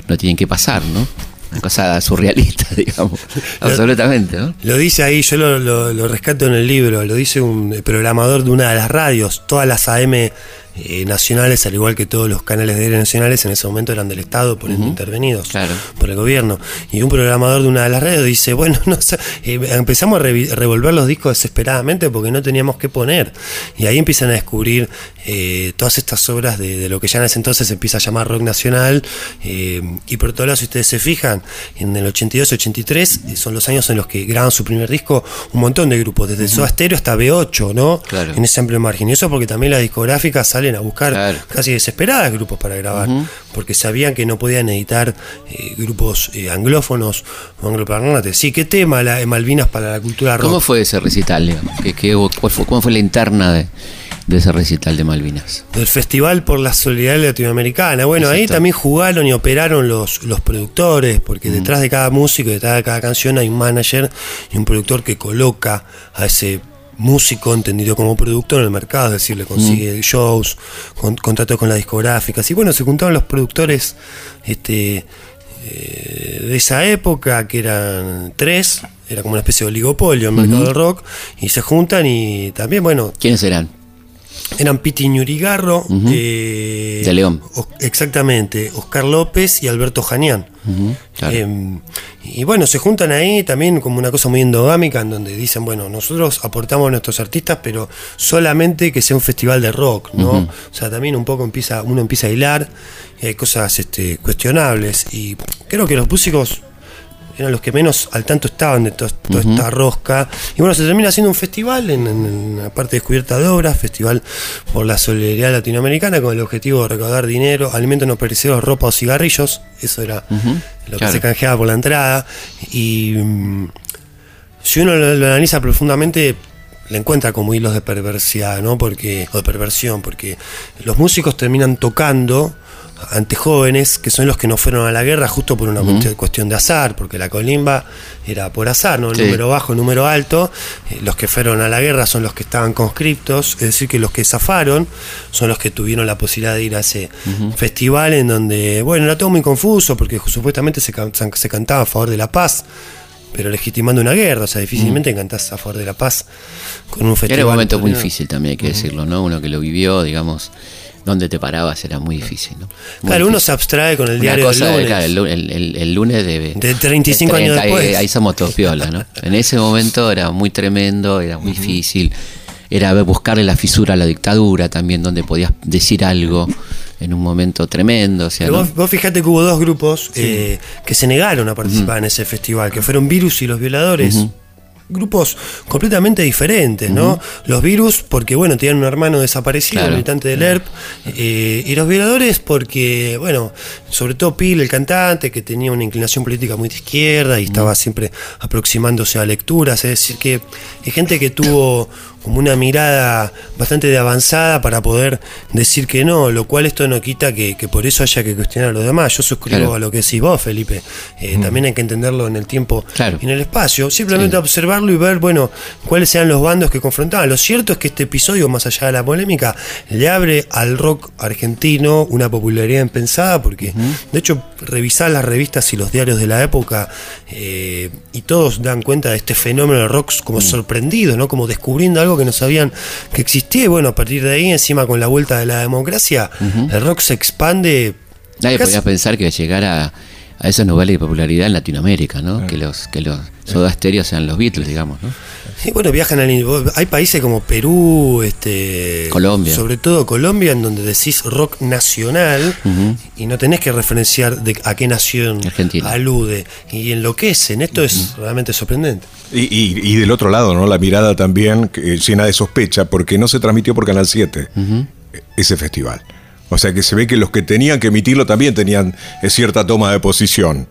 no tienen que pasar, ¿no? Una cosa surrealista, digamos, absolutamente, ¿no? Lo dice ahí, yo lo, lo- lo rescato en el libro, lo dice un programador de una de las radios, todas las AM eh, nacionales, al igual que todos los canales de aire nacionales, en ese momento eran del Estado, por intervenidos Claro. por el gobierno. Y un programador de una de las radios dice, bueno, no eh, empezamos a revolver los discos desesperadamente porque no teníamos qué poner. Y ahí empiezan a descubrir eh, todas estas obras de, de lo que ya en ese entonces se empieza a llamar rock nacional. eh, y por todos lados, si ustedes se fijan, en el 82-83 eh, son los años en los que graban su primer disco un montón de grupos, desde Soda Stereo hasta B8, ¿no? Claro. En ese amplio margen. Y eso porque también las discográficas salen a buscar Claro. casi desesperadas grupos para grabar, porque sabían que no podían editar eh, grupos eh, anglófonos o angloparlantes. Sí, ¿qué tema la, eh, Malvinas para la cultura rock? ¿Cómo fue ese recital, digamos? ¿Qué, qué hubo- cuál fue, ¿Cómo fue la interna de, de ese recital de Malvinas? Del Festival por la Solidaridad Latinoamericana. Bueno, ahí también jugaron y operaron los, los productores, porque detrás de cada músico, detrás de cada canción hay un manager y un productor que coloca a ese músico entendido como productor en el mercado, es decir, le consigue shows, con, contratos con las discográficas. Y bueno, se juntaron los productores este, eh, de esa época, que eran tres, era como una especie de oligopolio en el mercado del rock, y se juntan y también, bueno, ¿Quiénes eran? Eran Piti Ñurigarro, eh, De León. O- exactamente, Oscar López y Alberto Janián. Claro. Eh, y bueno, se juntan ahí también como una cosa muy endogámica en donde dicen, bueno, nosotros aportamos a nuestros artistas, pero solamente que sea un festival de rock, ¿no? O sea, también un poco empieza, uno empieza a hilar y hay cosas este, cuestionables. Y creo que los músicos eran los que menos al tanto estaban de to- toda esta rosca. Y bueno, se termina haciendo un festival en, en- la parte descubierta de obras, festival por la solidaridad latinoamericana, con el objetivo de recaudar dinero, alimentos no perecederos, ropa o cigarrillos. Eso era lo claro. que se canjeaba por la entrada. Y mm, si uno lo, lo analiza profundamente, le encuentra como hilos de perversidad, ¿no? Porque, o de perversión, porque los músicos terminan tocando ante jóvenes que son los que no fueron a la guerra justo por una cuestión- cuestión de azar, porque la colimba era por azar, ¿no? El Sí. número bajo, el número alto. Eh, los que fueron a la guerra son los que estaban conscriptos, es decir, que los que zafaron son los que tuvieron la posibilidad de ir a ese festival en donde, bueno, era todo muy confuso porque supuestamente se, can- se cantaba a favor de la paz pero legitimando una guerra, o sea, difícilmente cantás a favor de la paz con un festival. Era un momento muy difícil también, hay que decirlo, ¿no? Uno que lo vivió, digamos, donde te parabas era muy difícil, ¿no? Muy Claro, uno se abstrae con el diario cosa, del lunes. claro, el, lu- el- el- el lunes de, De 35 años ahí- después. Ahí, somos todos piola, ¿no? En ese momento era muy tremendo, era muy difícil. Era buscarle la fisura a la dictadura también, donde podías decir algo en un momento tremendo. O sea, ¿no? vos, vos fijate que hubo dos grupos eh, que se negaron a participar en ese festival, que fueron Virus y los Violadores. Grupos completamente diferentes, ¿no? Los virus, porque bueno, tenían un hermano desaparecido, Claro. militante del ERP, eh, y los violadores, porque, bueno, sobre todo Pil, el cantante, que tenía una inclinación política muy de izquierda y estaba siempre aproximándose a lecturas, es decir, que hay gente que tuvo como una mirada bastante de avanzada para poder decir que no, lo cual esto no quita que, que por eso haya que cuestionar a los demás. Yo suscribo Claro. a lo que decís vos, Felipe. Eh, También hay que entenderlo en el tiempo Claro. y en el espacio. Simplemente Sí. observarlo y ver, bueno, cuáles eran los bandos que confrontaban. Lo cierto es que este episodio, más allá de la polémica, le abre al rock argentino una popularidad impensada, porque de hecho, revisar las revistas y los diarios de la época eh, y todos dan cuenta de este fenómeno del rock como sorprendido, ¿no? Como descubriendo algo que no sabían que existía. Y bueno, a partir de ahí, encima con la vuelta de la democracia, el rock se expande. Nadie casi- podía pensar que llegara a esos niveles de popularidad en Latinoamérica, ¿no? Que los que los Soda Stereo sean los Beatles, digamos, ¿no? Sí, bueno, viajan al. Hay países como Perú, este, Colombia. Sobre todo Colombia, en donde decís rock nacional y no tenés que referenciar de a qué nación Argentina. alude. Y enloquecen. Esto es realmente sorprendente. Y, y- y del otro lado, ¿no? La mirada también que, llena de sospecha, porque no se transmitió por Canal 7 ese festival. O sea que se ve que los que tenían que emitirlo también tenían eh, cierta toma de posición.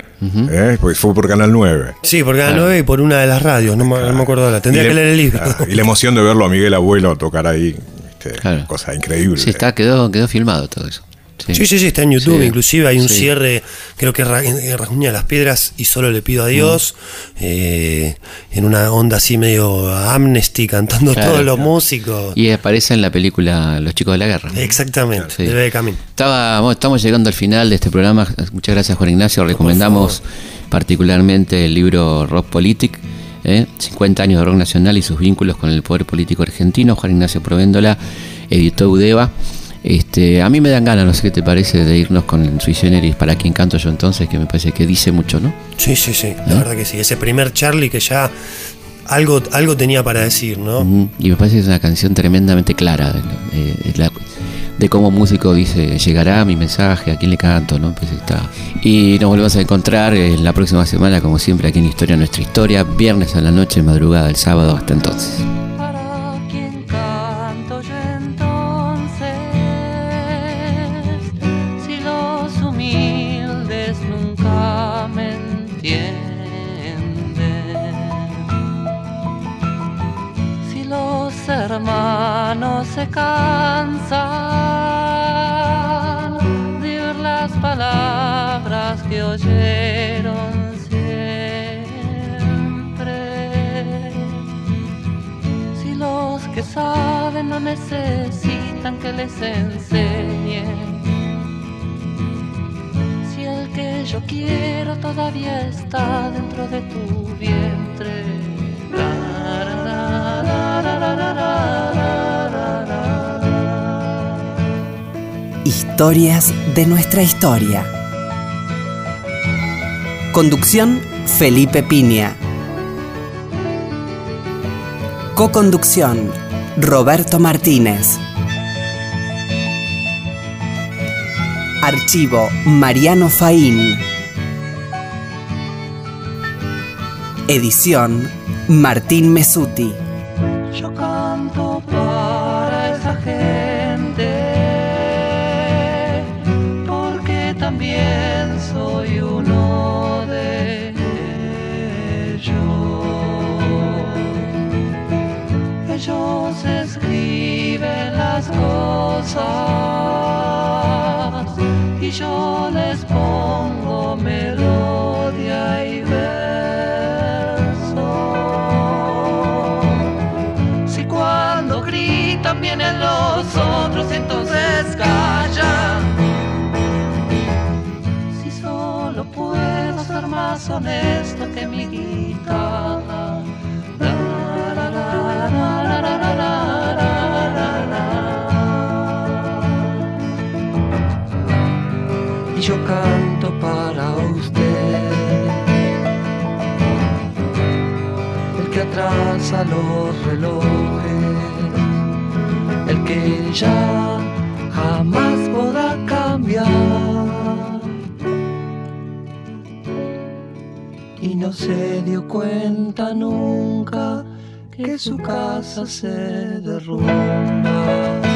¿eh? Porque fue por Canal 9. Sí, por Canal 9 y por una de las radios. No, me- no me acuerdo ahora. Tendría Y que la- leer el libro. claro, y la emoción de verlo a Miguel Abuelo tocar ahí. este, Claro. Cosa increíble. Sí, está, quedó, quedó filmado todo eso. Sí, sí, sí, está en YouTube. Sí. Inclusive hay un Sí. cierre, creo que es Ra- en Rasguña de las Piedras y solo le pido a Dios. Mm. eh, en una onda así medio amnesty, cantando Claro, todos los claro. músicos. Y aparece en la película Los chicos de la guerra. Exactamente, Sí. de. Estaba, bueno, estamos llegando al final de este programa. Muchas gracias, Juan Ignacio. Recomendamos particularmente el libro Rock Politic, ¿eh? 50 años de rock nacional y sus vínculos con el poder político argentino. Juan Ignacio Provéndola editó Udeva. Este, a mí me dan ganas, no sé qué te parece, de irnos con Sui Generis para quien canto yo entonces, que me parece que dice mucho, ¿no? Sí, sí, sí, la verdad que sí. Ese primer Charlie que ya algo, algo tenía para decir, ¿no? Ujú, Y me parece que es una canción tremendamente clara de, de- de la- de cómo músico dice, llegará mi mensaje, a quién le canto, ¿no? Pues está. Y nos volvemos a encontrar eh, la próxima semana, como siempre, aquí en Historia Nuestra Historia, viernes a la noche, madrugada el sábado, hasta entonces. Se cansan de oír las palabras que oyeron siempre si los que saben no necesitan que les enseñen. Si el que yo quiero todavía está dentro de tu vientre. Historias de nuestra historia. Conducción Felipe Piña. Coconducción Roberto Martínez. Archivo Mariano Faín. Edición Martín Mesuti. Yo canto para esa gente porque también soy uno de ellos. Ellos escriben las cosas y yo deshonesta que mi guitarra. Y yo canto para usted, el que atrasa los relojes, el que ya no se dio cuenta nunca que su casa se derrumba.